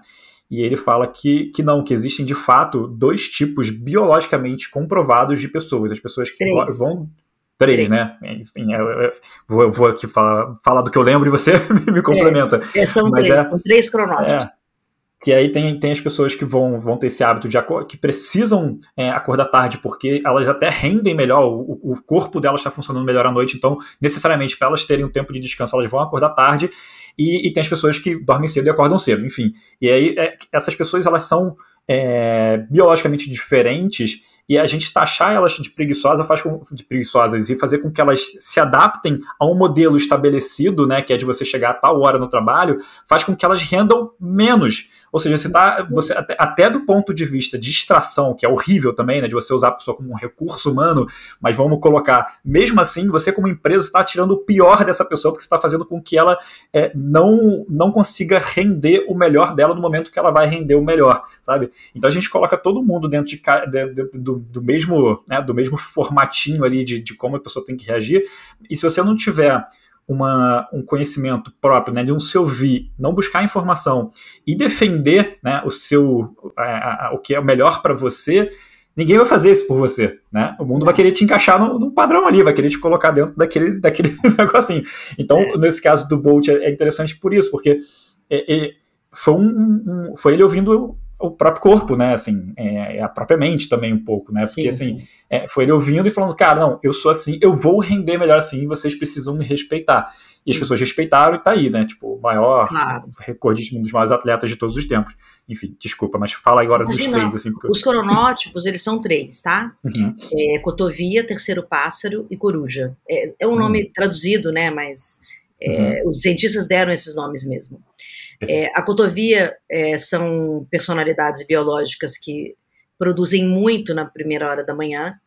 E ele fala que, que não, que existem de fato dois tipos biologicamente comprovados de pessoas. As pessoas que Três. vão. Três, Três. né? Enfim, eu, eu, vou, eu, vou, aqui falar, falar do que eu lembro e você me complementa. É, é são, Mas três, é, são três cronótipos. É, que aí tem, tem as pessoas que vão, vão ter esse hábito de que precisam é, acordar tarde porque elas até rendem melhor, o, o corpo delas está funcionando melhor à noite, então necessariamente para elas terem um tempo de descanso elas vão acordar tarde e, e, tem as pessoas que dormem cedo e acordam cedo, enfim. E aí é, essas pessoas elas são é, biologicamente diferentes e a gente taxar elas de preguiçosas faz com, de preguiçosas e fazer com que elas se adaptem a um modelo estabelecido, né, que é de você chegar a tal hora no trabalho, faz com que elas rendam menos. Ou seja, você tá, você até, até, do ponto de vista de extração, que é horrível também, né, de você usar a pessoa como um recurso humano, mas vamos colocar, mesmo assim, você como empresa está tirando o pior dessa pessoa, porque você está fazendo com que ela é, não, não consiga render o melhor dela no momento que ela vai render o melhor, sabe? Então a gente coloca todo mundo dentro de, do, do, mesmo, né, do mesmo formatinho ali de, de como a pessoa tem que reagir, e se você não tiver uma, um conhecimento próprio, né, de um se ouvir, não buscar informação e defender né, o seu a, a, o que é o melhor para você, ninguém vai fazer isso por você, né? O mundo vai querer te encaixar num, num padrão ali, vai querer te colocar dentro daquele, daquele negocinho. Então, é. nesse caso do Bolt é, é interessante por isso, porque é, é, foi, um, um, foi ele ouvindo o próprio corpo, né? Assim, é, é, a própria mente também um pouco, né? Porque sim, assim, é, foi ele ouvindo e falando, cara, não, eu sou assim, eu vou render melhor assim, vocês precisam me respeitar. E as pessoas respeitaram e tá aí, né? Tipo, o maior claro. recordista, um dos maiores atletas de todos os tempos. Enfim, desculpa, mas fala agora Imagina, dos três, assim. Porque... Os cronótipos, eles são três, tá? Uhum. É, cotovia, terceiro pássaro e coruja. É, é um nome uhum. traduzido, né? Mas é, uhum. os cientistas deram esses nomes mesmo. É, a cotovia é, são personalidades biológicas que produzem muito na primeira hora da manhã.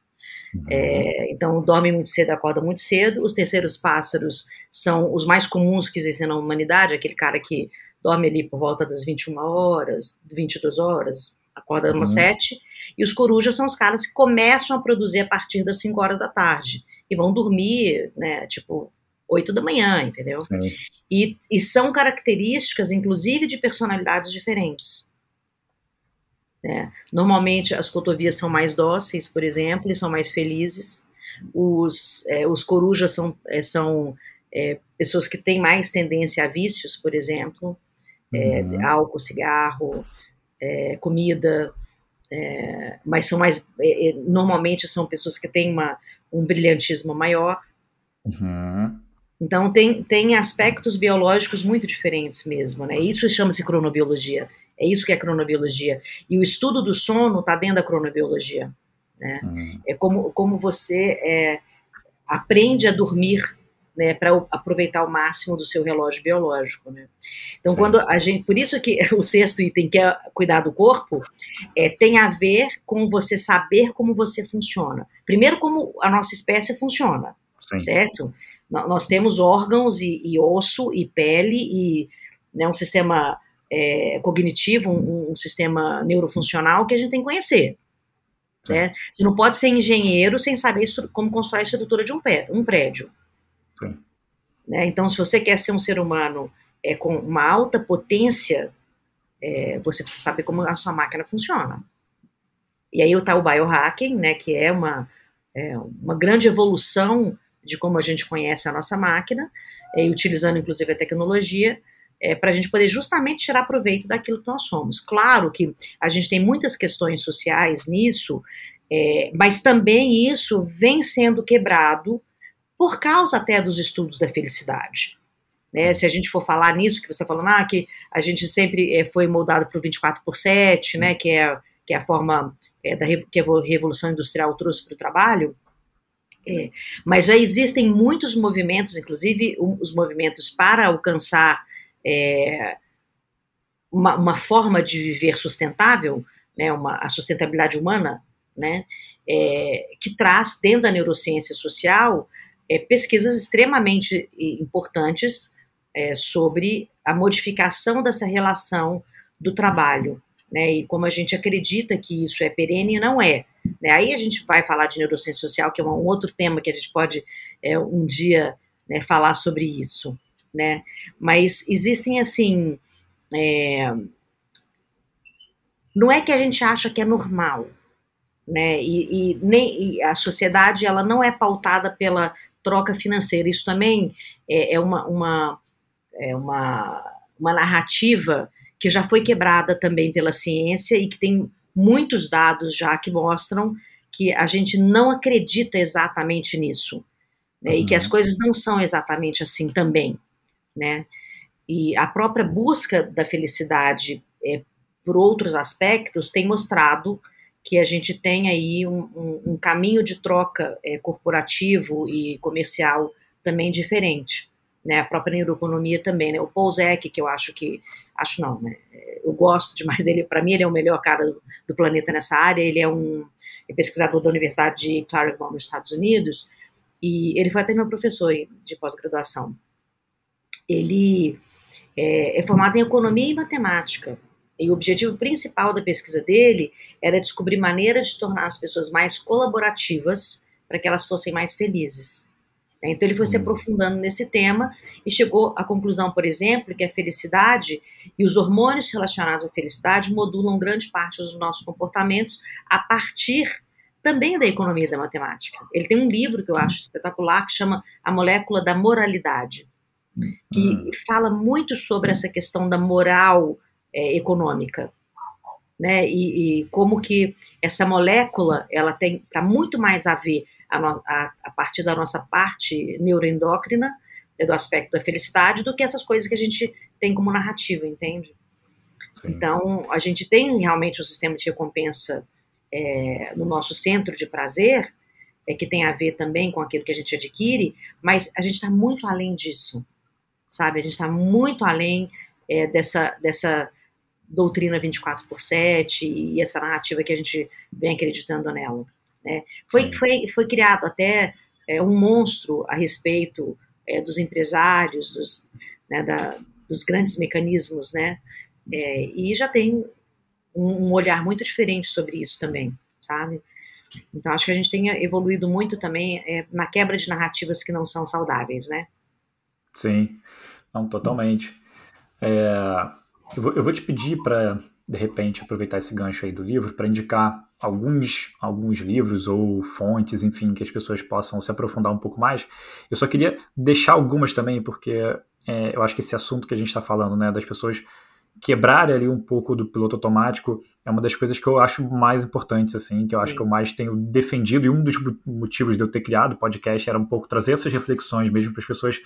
Uhum. É, então, dormem muito cedo, acordam muito cedo. Os terceiros pássaros são os mais comuns que existem na humanidade, aquele cara que dorme ali por volta das 21 horas, 22 horas, acorda umas uhum. 7. E os corujas são os caras que começam a produzir a partir das 5 horas da tarde e vão dormir, né, tipo, 8 da manhã, entendeu? Sim. E, e são características, inclusive, de personalidades diferentes. Né? Normalmente as cotovias são mais dóceis, por exemplo, e são mais felizes. Os, é, os corujas são, é, são é, pessoas que têm mais tendência a vícios, por exemplo, é, uhum. álcool, cigarro, é, comida, mas são mais normalmente são pessoas que têm uma, um brilhantismo maior. Uhum. Então, tem, tem aspectos biológicos muito diferentes mesmo, né? Isso chama-se cronobiologia. É isso que é cronobiologia. E o estudo do sono está dentro da cronobiologia. Né? Uhum. É como, como você é, aprende a dormir né, para aproveitar o máximo do seu relógio biológico, né? Então, Sim. quando a gente, por isso que o sexto item que é cuidar do corpo, é, tem a ver com você saber como você funciona. Primeiro, como a nossa espécie funciona, Sim. certo? Nós temos órgãos e, e, osso e pele e né, um sistema é, cognitivo, um, um, sistema neurofuncional que a gente tem que conhecer. Né? Você não pode ser engenheiro sem saber como constrói a estrutura de um, pé, um prédio. Né? Então, se você quer ser um ser humano é, com uma alta potência, é, você precisa saber como a sua máquina funciona. E aí está o biohacking, né, que é uma, é, uma grande evolução de como a gente conhece a nossa máquina, é, utilizando inclusive a tecnologia, é, para a gente poder justamente tirar proveito daquilo que nós somos. Claro que a gente tem muitas questões sociais nisso, é, mas também isso vem sendo quebrado por causa até dos estudos da felicidade. Né? Se a gente for falar nisso, que você falou, ah, que a gente sempre é, foi moldado para o 24 por 7, né, que, é, que é a forma é, da que a Revolução Industrial trouxe para o trabalho, é, mas já existem muitos movimentos, inclusive os movimentos para alcançar é, uma, uma, forma de viver sustentável, né, uma, a sustentabilidade humana, né, é, que traz dentro da neurociência social é, pesquisas extremamente importantes é, sobre a modificação dessa relação do trabalho, né, e como a gente acredita que isso é perene, não é. Né, aí a gente vai falar de neurociência social, que é um outro tema que a gente pode é, um dia né, falar sobre isso, né, mas existem, assim, é, não é que a gente acha que é normal, né? E, e nem e a sociedade ela não é pautada pela troca financeira. Isso também é, é uma, uma, é uma, uma narrativa que já foi quebrada também pela ciência e que tem muitos dados já que mostram que a gente não acredita exatamente nisso. Né, uhum. E que as uhum. coisas não são exatamente assim também. Né? E a própria busca da felicidade é, por outros aspectos tem mostrado que a gente tem aí um, um, um caminho de troca é, corporativo e comercial também diferente. Né, a própria neuroeconomia também, né, o Paul Zek, que eu acho que, acho não, né, eu gosto demais dele, para mim ele é o melhor cara do, do, planeta nessa área, ele é um é pesquisador da Universidade de Claremont nos Estados Unidos, e ele foi até meu professor de pós-graduação. Ele é, é formado em economia e matemática, e o objetivo principal da pesquisa dele era descobrir maneiras de tornar as pessoas mais colaborativas para que elas fossem mais felizes. Então ele foi se hum. aprofundando nesse tema e chegou à conclusão, por exemplo, que a felicidade e os hormônios relacionados à felicidade modulam grande parte dos nossos comportamentos a partir também da economia da matemática. Ele tem um livro que eu acho espetacular que chama A Molécula da Moralidade, que hum. fala muito sobre essa questão da moral é, econômica. Né? E, e, como que essa molécula ela tem está muito mais a ver a, no, a, a, partir da nossa parte neuroendócrina né, do aspecto da felicidade do que essas coisas que a gente tem como narrativa, entende? Sim. Então a gente tem realmente um sistema de recompensa é, no nosso centro de prazer é, que tem a ver também com aquilo que a gente adquire, mas a gente está muito além disso, sabe? A gente está muito além é, dessa dessa doutrina 24 por 7 e essa narrativa que a gente vem acreditando nela. Né? Foi, foi, foi criado até é, um monstro a respeito é, dos empresários, dos, né, da, dos grandes mecanismos, né? É, e já tem um, um, olhar muito diferente sobre isso também, sabe? Então acho que a gente tem evoluído muito também é, na quebra de narrativas que não são saudáveis, né? Sim, não, totalmente. É, eu vou, eu vou te pedir para, de repente, aproveitar esse gancho aí do livro para indicar alguns, alguns livros ou fontes, enfim, que as pessoas possam se aprofundar um pouco mais. Eu só queria deixar algumas também, porque é, eu acho que esse assunto que a gente está falando, né, das pessoas quebrarem ali um pouco do piloto automático é uma das coisas que eu acho mais importantes, assim, que eu Sim. acho que eu mais tenho defendido, e um dos motivos de eu ter criado o podcast era um pouco trazer essas reflexões mesmo para as pessoas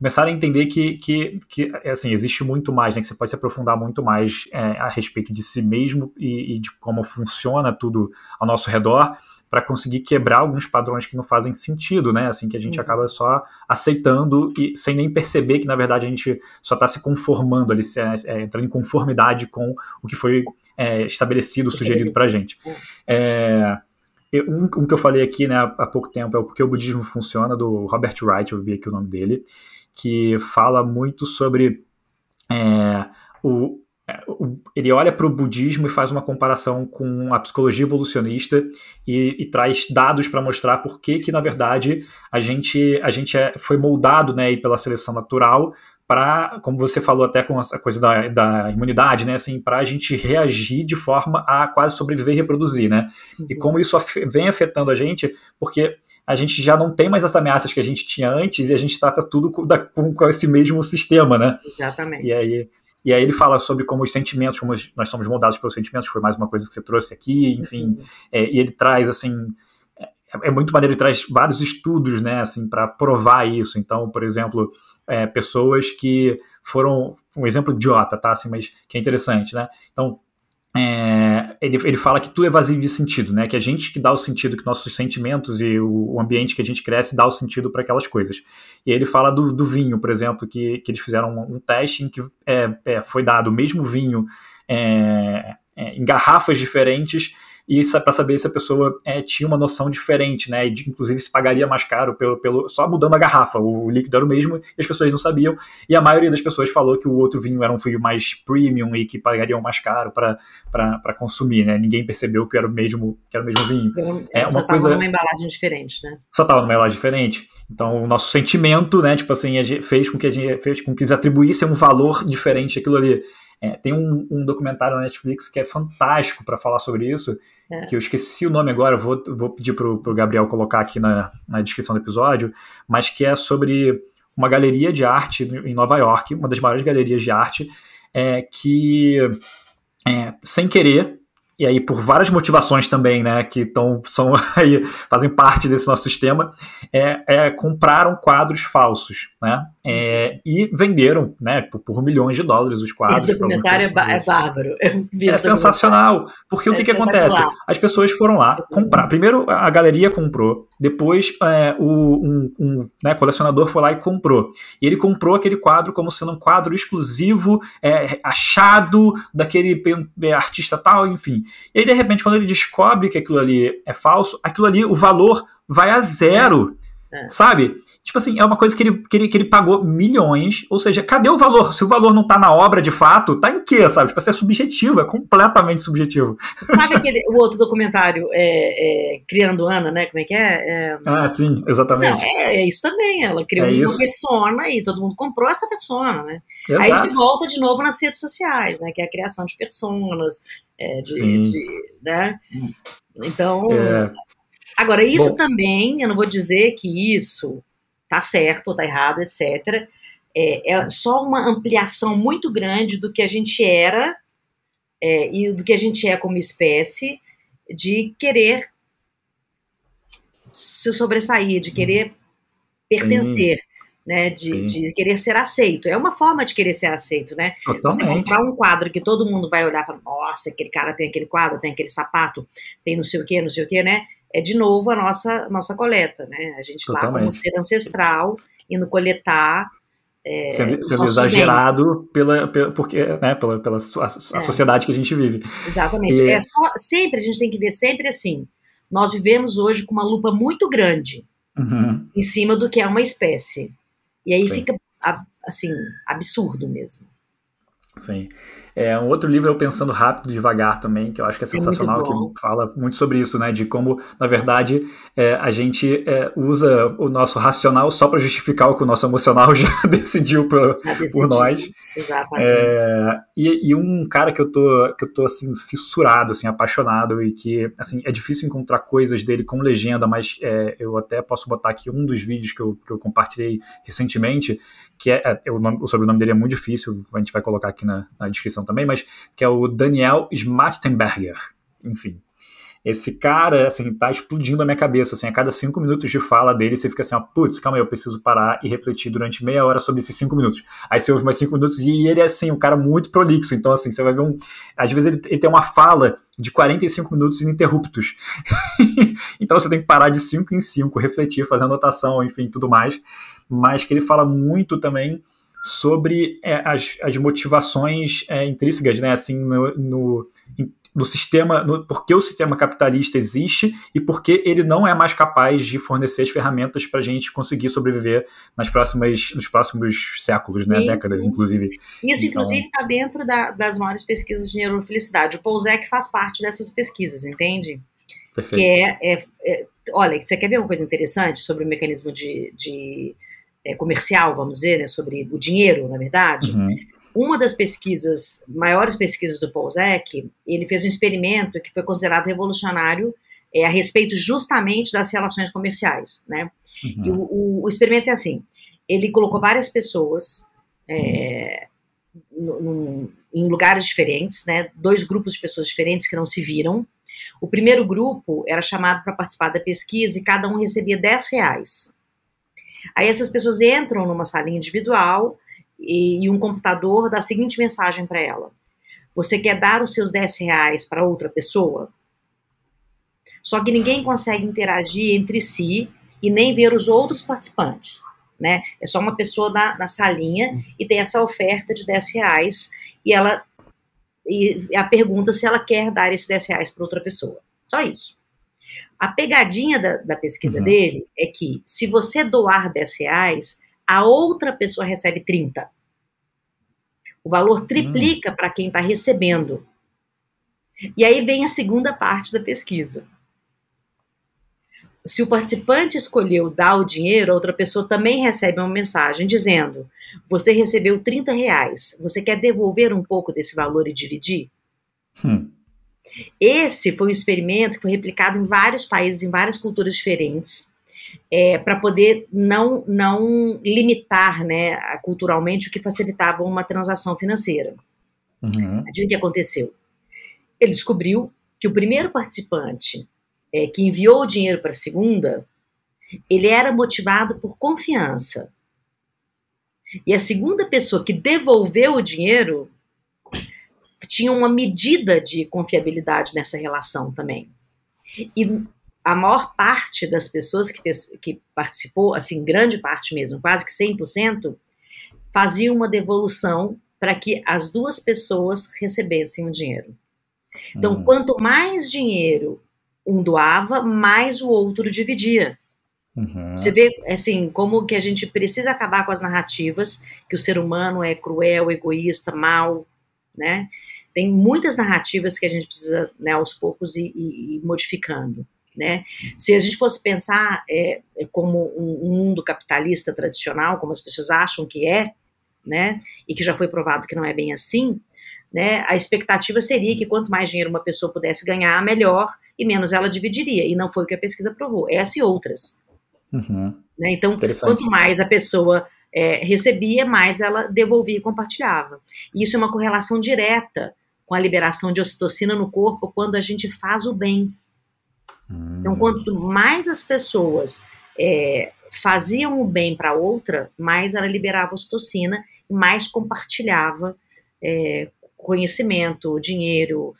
começaram a entender que, que, que assim, existe muito mais, né, que você pode se aprofundar muito mais é, a respeito de si mesmo e, e de como funciona tudo ao nosso redor para conseguir quebrar alguns padrões que não fazem sentido, né? Assim que a gente uhum. acaba só aceitando e sem nem perceber que na verdade a gente só está se conformando ali, é, é, entrando em conformidade com o que foi é, estabelecido, sugerido para a gente. É, um, um, que eu falei aqui né, há pouco tempo é o Porque o Budismo Funciona, do Robert Wright, eu vi aqui o nome dele, que fala muito sobre é, o, ele olha para o budismo e faz uma comparação com a psicologia evolucionista e, e traz dados para mostrar por que, que na verdade a gente a gente é, foi moldado né pela seleção natural para como você falou até com a coisa da, da imunidade né assim para a gente reagir de forma a quase sobreviver e reproduzir né uhum. e como isso af vem afetando a gente porque a gente já não tem mais as ameaças que a gente tinha antes e a gente trata tudo com, da, com, com esse mesmo sistema né exatamente e aí e aí ele fala sobre como os sentimentos, como nós somos moldados pelos sentimentos, foi mais uma coisa que você trouxe aqui, enfim. Uhum. É, e ele traz, assim, é, é, muito maneiro, ele traz vários estudos, né, assim, para provar isso. Então, por exemplo, é, pessoas que foram, um exemplo idiota, tá, assim, mas que é interessante, né? Então, é, ele, ele fala que tudo é vazio de sentido, né? Que a gente que dá o sentido, que nossos sentimentos e o, o ambiente que a gente cresce dá o sentido para aquelas coisas. E ele fala do, do, vinho, por exemplo, que, que eles fizeram um, um teste em que é, é, foi dado o mesmo vinho é, é, em garrafas diferentes e para saber se a pessoa é, tinha uma noção diferente, né? E de, inclusive se pagaria mais caro pelo, pelo só mudando a garrafa. O, o, líquido era o mesmo e as pessoas não sabiam. E a maioria das pessoas falou que o outro vinho era um vinho mais premium e que pagariam mais caro para consumir, né? Ninguém percebeu que era o mesmo que era o mesmo vinho. é uma coisa numa embalagem diferente, né? Só estava numa embalagem diferente. Então o nosso sentimento, né? Tipo assim, fez com que a gente fez com que eles atribuíssem um valor diferente aquilo ali. É, tem um, um, documentário na Netflix que é fantástico para falar sobre isso, é. que eu esqueci o nome agora, vou, vou pedir para o Gabriel colocar aqui na, na descrição do episódio, mas que é sobre uma galeria de arte em Nova York, uma das maiores galerias de arte, é, que, é, sem querer, e aí por várias motivações também, né, que tão, são aí, fazem parte desse nosso sistema, é, é compraram quadros falsos, né, é, e venderam, né, por, por, milhões de dólares os quadros. Esse documentário é, é, bárbaro. é sensacional, porque o que, que acontece? As pessoas foram lá comprar. Primeiro a galeria comprou, depois é, o um, um né, colecionador foi lá e comprou. E ele comprou aquele quadro como sendo um quadro exclusivo, é, achado daquele artista tal, enfim. E aí, de repente, quando ele descobre que aquilo ali é falso, aquilo ali, o valor vai a zero. É. Sabe? Tipo assim, é uma coisa que ele, que, ele, que ele pagou milhões, ou seja, cadê o valor? Se o valor não tá na obra de fato, tá em quê, sabe? Tipo assim, é subjetivo, é completamente subjetivo. Sabe aquele, o outro documentário, é, é, Criando Ana, né? Como é que é? é... Ah, sim, exatamente. Não, é, é, isso também, ela criou é uma isso. persona e todo mundo comprou essa persona, né? Exato. Aí a gente volta de novo nas redes sociais, né? Que é a criação de personas, de, de, né? Então, Agora, isso Bom. também, eu não vou dizer que isso tá certo ou tá errado, etc. É, é só uma ampliação muito grande do que a gente era é, e do que a gente é como espécie, de querer se sobressair, de querer pertencer. Sim. Né, de, de, querer ser aceito. É uma forma de querer ser aceito, né? Totalmente. Você comprar um quadro que todo mundo vai olhar e falar, nossa, aquele cara tem aquele quadro, tem aquele sapato, tem não sei o que, não sei o que, né? É de novo a nossa, nossa coleta, né? A gente Totalmente. lá como ser ancestral, indo coletar. É, sendo, sendo exagerado pela, pela, porque, né, pela, pela a, a é. sociedade que a gente vive. Exatamente. E... É só, sempre, a gente tem que ver sempre assim. Nós vivemos hoje com uma lupa muito grande uhum. em cima do que é uma espécie. E aí Sim. fica, assim, absurdo mesmo. Sim. É, um outro livro eu pensando rápido, devagar também, que eu acho que é sensacional, é que fala muito sobre isso, né? De como, na verdade, é, a gente é, usa o nosso racional só para justificar o que o nosso emocional já decidiu por, já por nós. Exatamente. É, e, e, um cara que eu tô, que eu tô assim, fissurado, assim, apaixonado, e que assim, é difícil encontrar coisas dele com legenda, mas é, eu até posso botar aqui um dos vídeos que eu, que eu compartilhei recentemente, que é, é o, nome, o sobrenome dele é muito difícil, a gente vai colocar aqui na, na descrição também, mas que é o Daniel Schmattenberger, enfim. esse cara, assim, tá explodindo a minha cabeça, assim, a cada cinco minutos de fala dele, você fica assim, ó, putz, calma aí, eu preciso parar e refletir durante meia hora sobre esses cinco minutos. Aí você ouve mais cinco minutos e ele é, assim, um cara muito prolixo, então, assim, você vai ver um... Às vezes ele, ele tem uma fala de 45 minutos ininterruptos. então você tem que parar de cinco em cinco, refletir, fazer anotação, enfim, tudo mais. Mas que ele fala muito também sobre é, as, as motivações é, intrínsecas, né, assim, no, no, no sistema, no, porque o sistema capitalista existe e porque ele não é mais capaz de fornecer as ferramentas para a gente conseguir sobreviver nas próximas, nos próximos séculos, né, sim, décadas, sim. inclusive. Isso, então... inclusive, está dentro da, das maiores pesquisas de neurofelicidade. O Pouzek faz parte dessas pesquisas, entende? Perfeito. Que é, é, é, olha, você quer ver uma coisa interessante sobre o mecanismo de, de é, comercial, vamos dizer, né, sobre o dinheiro, na verdade. Uhum. Uma das pesquisas, maiores pesquisas do Polzek, ele fez um experimento que foi considerado revolucionário é, a respeito justamente das relações comerciais, né? Uhum. E o, o, o, experimento é assim, ele colocou várias pessoas é, no, no, em lugares diferentes, né? Dois grupos de pessoas diferentes que não se viram. O primeiro grupo era chamado para participar da pesquisa e cada um recebia 10 reais. Aí essas pessoas entram numa salinha individual e, e um computador dá a seguinte mensagem para ela: Você quer dar os seus 10 reais para outra pessoa? Só que ninguém consegue interagir entre si e nem ver os outros participantes. Né? É só uma pessoa na, na salinha e tem essa oferta de 10 reais e ela e a pergunta se ela quer dar esses 10 reais para outra pessoa. Só isso. A pegadinha da, da pesquisa uhum. dele é que se você doar 10 reais, a outra pessoa recebe 30. O valor triplica uhum. para quem está recebendo. E aí vem a segunda parte da pesquisa. Se o participante escolheu dar o dinheiro, a outra pessoa também recebe uma mensagem dizendo: Você recebeu 30 reais, você quer devolver um pouco desse valor e dividir? Hum. Esse foi um experimento que foi replicado em vários países, em várias culturas diferentes, é, para poder não, não limitar né, culturalmente o que facilitava uma transação financeira. Uhum. O que aconteceu? Ele descobriu que o primeiro participante é, que enviou o dinheiro para a segunda, ele era motivado por confiança. E a segunda pessoa que devolveu o dinheiro tinha uma medida de confiabilidade nessa relação também. E a maior parte das pessoas que, que participou, assim, grande parte mesmo, quase que 100%, fazia uma devolução para que as duas pessoas recebessem o dinheiro. Então, hum. quanto mais dinheiro um doava, mais o outro dividia. Uhum. Você vê, assim, como que a gente precisa acabar com as narrativas que o ser humano é cruel, egoísta, mal, né? Tem muitas narrativas que a gente precisa, né, aos poucos, ir, ir, modificando. Né? Se a gente fosse pensar é, é como um, um, mundo capitalista tradicional, como as pessoas acham que é, né, e que já foi provado que não é bem assim, né, a expectativa seria que quanto mais dinheiro uma pessoa pudesse ganhar, melhor, e menos ela dividiria. E não foi o que a pesquisa provou. Essa e outras. Uhum. Né? Então, quanto mais a pessoa é, recebia, mais ela devolvia e compartilhava. E isso é uma correlação direta com a liberação de ocitocina no corpo quando a gente faz o bem. Hum. Então, quanto mais as pessoas é, faziam o bem para outra, mais ela liberava ocitocina e mais compartilhava é, conhecimento, dinheiro.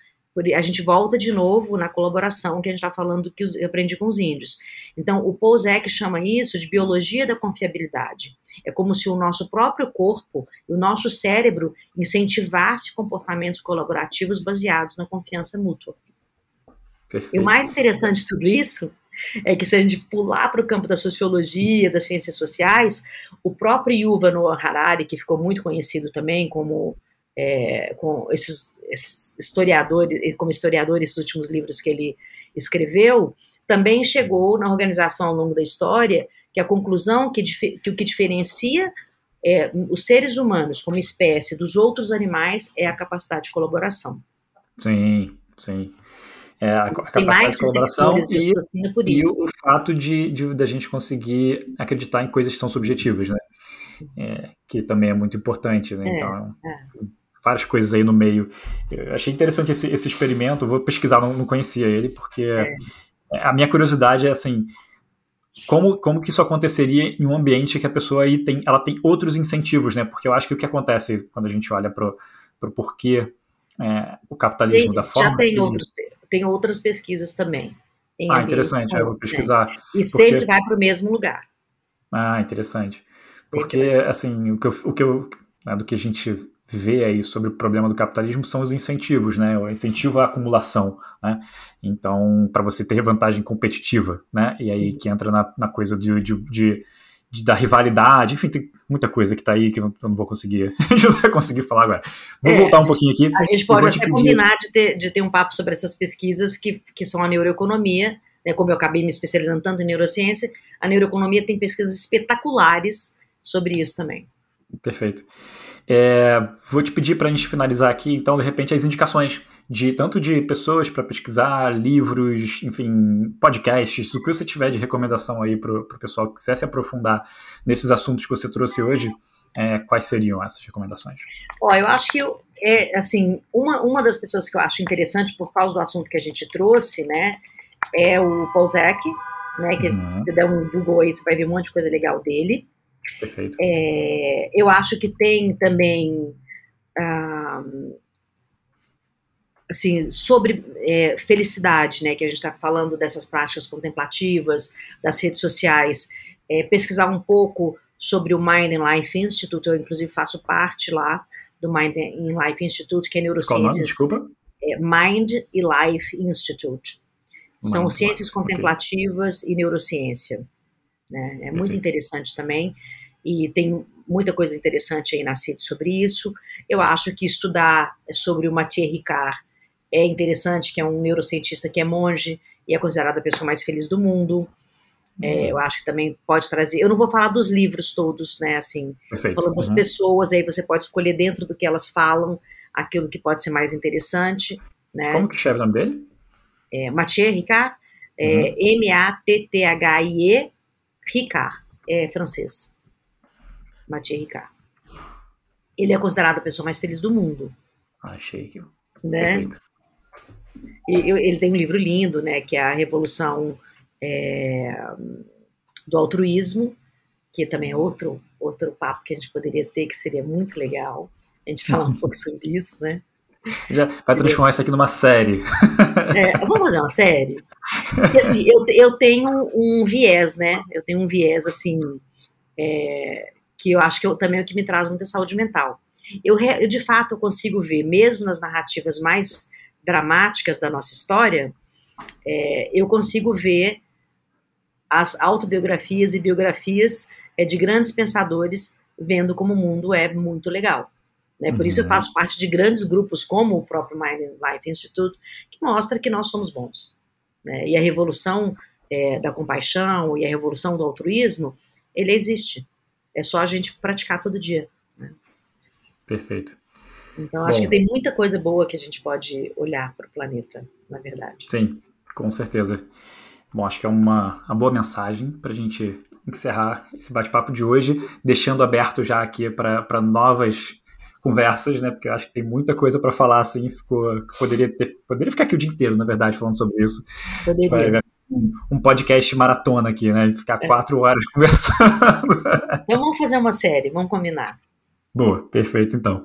A gente volta de novo na colaboração que a gente está falando que eu aprendi com os índios. Então, o Pouzek chama isso de biologia da confiabilidade. É como se o nosso próprio corpo, o nosso cérebro incentivasse comportamentos colaborativos baseados na confiança mútua. Perfeito. E o mais interessante de tudo isso é que se a gente pular para o campo da sociologia, das ciências sociais, o próprio Yuval Noah Harari, que ficou muito conhecido também como é, com esses, esses historiadores, como historiador, esses últimos livros que ele escreveu, também chegou na organização ao longo da história que a conclusão que, que o que diferencia é, os seres humanos como espécie dos outros animais é a capacidade de colaboração. Sim, sim. É a, a capacidade de colaboração e, e o fato de, de, de, a gente conseguir acreditar em coisas que são subjetivas, né? É, que também é muito importante, né? É, então, é. Várias coisas aí no meio. Eu achei interessante esse, esse experimento, vou pesquisar, não, não conhecia ele, porque é. a minha curiosidade é assim, como, como que isso aconteceria em um ambiente que a pessoa aí tem, ela tem outros incentivos, né? Porque eu acho que o que acontece quando a gente olha para o porquê é, o capitalismo tem, da forma. Já tem, que... outros, tem outras pesquisas também. Ah, interessante, eu vou pesquisar. Né? E porque... sempre vai para o mesmo lugar. Ah, interessante. Porque, assim, o que eu, o que eu né, do que a gente vê aí sobre o problema do capitalismo são os incentivos, né? O incentivo à acumulação, né? Então, para você ter vantagem competitiva, né? E aí que entra na, na coisa de, de, de, de, da rivalidade, enfim, tem muita coisa que está aí que eu não vou conseguir, a gente não vai conseguir falar agora. Vou é, voltar um pouquinho aqui. A gente pode até combinar de ter, de ter um papo sobre essas pesquisas que, que são a neuroeconomia, né? Como eu acabei me especializando tanto em neurociência, a neuroeconomia tem pesquisas espetaculares sobre isso também. Perfeito. É, vou te pedir para a gente finalizar aqui, então, de repente, as indicações de tanto de pessoas para pesquisar, livros, enfim, podcasts, o que você tiver de recomendação aí para o pessoal que quiser se aprofundar nesses assuntos que você trouxe hoje, é, quais seriam essas recomendações? Ó, eu acho que eu, é, assim, uma, uma das pessoas que eu acho interessante por causa do assunto que a gente trouxe, né, é o Paul Zek, né, que uhum. se você der um Google aí, você vai ver um monte de coisa legal dele. Perfeito. É, eu acho que tem também. Ah, assim, sobre é, felicidade, né, que a gente está falando dessas práticas contemplativas, das redes sociais, é, pesquisar um pouco sobre o Mind and Life Institute, eu inclusive faço parte lá do Mind and Life Institute, que é neurociências. Qual nome, desculpa? É Mind e Life Institute. São Mind ciências life. contemplativas okay. e neurociência. Né? É muito interessante também e tem muita coisa interessante aí na CIT sobre isso. Eu acho que estudar sobre o Mathieu Ricard é interessante, que é um neurocientista que é monge e é considerado a pessoa mais feliz do mundo. É, uhum. eu acho que também pode trazer. Eu não vou falar dos livros todos, né? Assim, Perfeito. falando das uhum. pessoas, aí você pode escolher dentro do que elas falam aquilo que pode ser mais interessante. Né? Como que escreve o nome dele? É, Mathieu Ricard, é, uhum. M-A-T-T-H-I-E, Ricard, é francês. Mathieu Ricard. Ele é considerado a pessoa mais feliz do mundo. Achei que. Né? E, ele tem um livro lindo, né, que é a Revolução é, do Altruísmo, que também é outro, outro papo que a gente poderia ter, que seria muito legal a gente falar um pouco sobre isso, né? Já vai transformar isso aqui numa série. É, vamos fazer uma série? Porque, assim, eu, eu tenho um viés, né? Eu tenho um viés, assim, é, que eu acho que eu, também é o que me traz muita saúde mental. Eu, eu, de fato, eu consigo ver, mesmo nas narrativas mais dramáticas da nossa história, é, eu consigo ver as autobiografias e biografias é, de grandes pensadores vendo como o mundo é muito legal. Né? Por uhum. isso eu uhum. faço parte de grandes grupos como o próprio Mind and Life Institute, que mostra que nós somos bons. Né? E a revolução é, da compaixão e a revolução do altruísmo, ele existe. É só a gente praticar todo dia. Né? Perfeito. Então, acho Bom, que tem muita coisa boa que a gente pode olhar para o planeta, na verdade. Sim, com certeza. Bom, acho que é uma, uma boa mensagem para a gente encerrar esse bate-papo de hoje, deixando aberto já aqui para novas conversas, né? Porque eu acho que tem muita coisa para falar, assim, ficou, poderia ter, poderia ficar aqui o dia inteiro, na verdade, falando sobre isso. Poderia um podcast maratona aqui, né? Ficar é. quatro horas conversando. Então vamos fazer uma série, vamos combinar. Boa, perfeito então.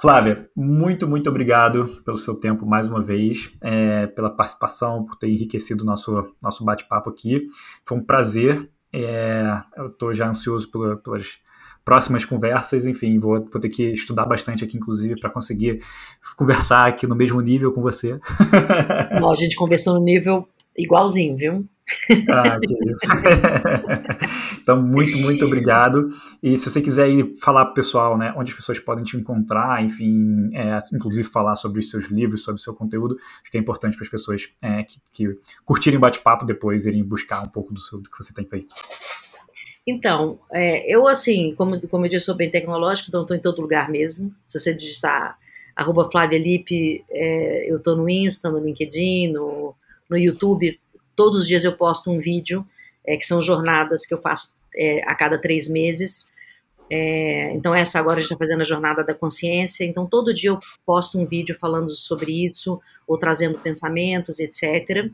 Flávia, muito, muito obrigado pelo seu tempo mais uma vez, é, pela participação, por ter enriquecido o nosso, nosso bate-papo aqui. Foi um prazer. É, eu estou já ansioso pela, pelas próximas conversas, enfim, vou, vou ter que estudar bastante aqui, inclusive, para conseguir conversar aqui no mesmo nível com você. Não, a gente conversou no nível igualzinho, viu? Ah, que isso. então, muito, muito obrigado. E se você quiser ir falar para o pessoal, né, onde as pessoas podem te encontrar, enfim, é, inclusive falar sobre os seus livros, sobre o seu conteúdo, acho que é importante para as pessoas é, que, que curtirem bate-papo depois irem buscar um pouco do, seu, do que você tem feito. Então, é, eu assim, como, como eu disse, sou bem tecnológico, então estou em todo lugar mesmo. Se você digitar arroba Flávia Lipe, é, eu estou no Insta, no LinkedIn, no, no YouTube, todos os dias eu posto um vídeo, é, que são jornadas que eu faço é, a cada três meses, É, então, essa agora a gente está fazendo a Jornada da Consciência. Então, todo dia eu posto um vídeo falando sobre isso, ou trazendo pensamentos, etc.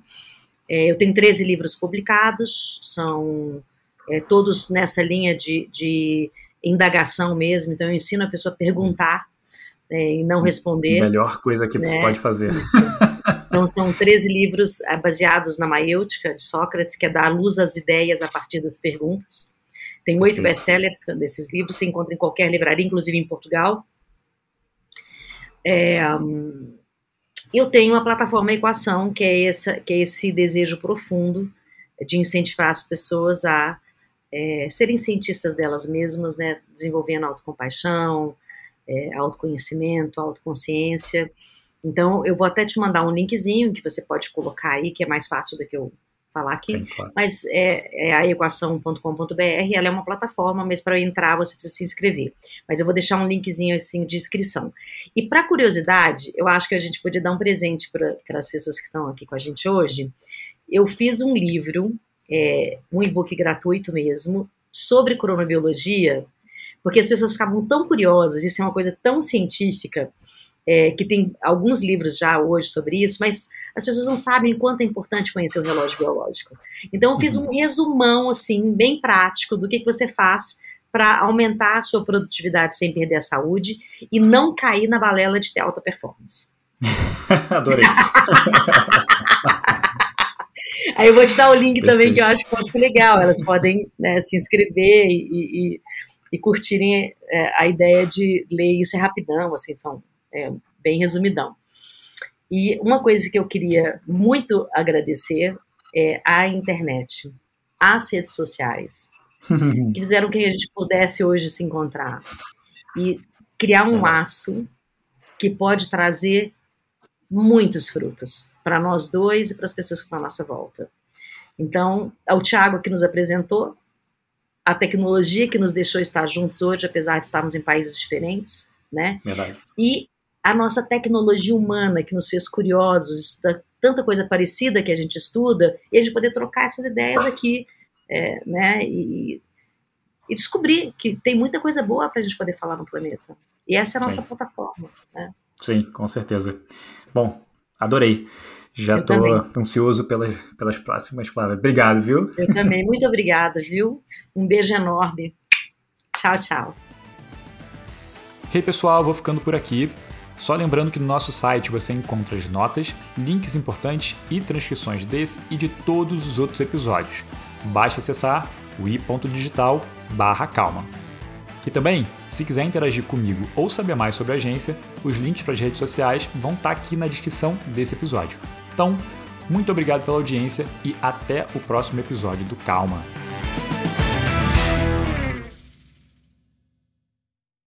É, eu tenho 13 livros publicados, são é, todos nessa linha de, de, indagação mesmo. Então, eu ensino a pessoa a perguntar é, e não responder. Melhor coisa que né? você pode fazer. Então, são 13 livros é, baseados na maêutica de Sócrates, que é dar luz às ideias a partir das perguntas. Tem oito best-sellers desses livros, você encontra em qualquer livraria, inclusive em Portugal. É, eu tenho a plataforma Equação, que é, essa, que é esse desejo profundo de incentivar as pessoas a é, serem cientistas delas mesmas, né, desenvolvendo autocompaixão, é, autoconhecimento, autoconsciência. Então, eu vou até te mandar um linkzinho que você pode colocar aí, que é mais fácil do que eu falar aqui, Sim, claro. mas é, é a equação.com.br, ela é uma plataforma, mas para entrar você precisa se inscrever. Mas eu vou deixar um linkzinho assim de inscrição. E para curiosidade, eu acho que a gente podia dar um presente para as pessoas que estão aqui com a gente hoje. Eu fiz um livro, é, um e-book gratuito mesmo, sobre cronobiologia, porque as pessoas ficavam tão curiosas, isso é uma coisa tão científica, é, que tem alguns livros já hoje sobre isso, mas as pessoas não sabem quanto é importante conhecer o relógio biológico. Então, eu fiz um uhum. resumão, assim, bem prático do que, que você faz para aumentar a sua produtividade sem perder a saúde e não cair na balela de ter alta performance. Adorei. Aí eu vou te dar o link Perfeito. também que eu acho que pode ser legal. Elas podem né, se inscrever e, e, e curtirem é, a ideia de ler isso é rapidão, assim, são é, bem resumidão. E uma coisa que eu queria muito agradecer é a internet, as redes sociais, que fizeram que a gente pudesse hoje se encontrar e criar um laço que pode trazer muitos frutos para nós dois e para as pessoas que estão à nossa volta. Então, é o Tiago que nos apresentou, a tecnologia que nos deixou estar juntos hoje, apesar de estarmos em países diferentes, né? Verdade. E a nossa tecnologia humana que nos fez curiosos, tanta coisa parecida que a gente estuda, e a gente poder trocar essas ideias aqui, é, né? E, e, descobrir que tem muita coisa boa para a gente poder falar no planeta. E essa é a nossa Sim. plataforma, né? Sim, com certeza. Bom, adorei. Já estou ansioso pelas, pelas próximas, Flávia. Obrigado, viu? Eu também. Muito obrigada, viu? Um beijo enorme. Tchau, tchau. Hey, pessoal, vou ficando por aqui. Só lembrando que no nosso site você encontra as notas, links importantes e transcrições desse e de todos os outros episódios. Basta acessar o i.digital calma. E também, se quiser interagir comigo ou saber mais sobre a agência, os links para as redes sociais vão estar tá aqui na descrição desse episódio. Então, muito obrigado pela audiência e até o próximo episódio do Calma.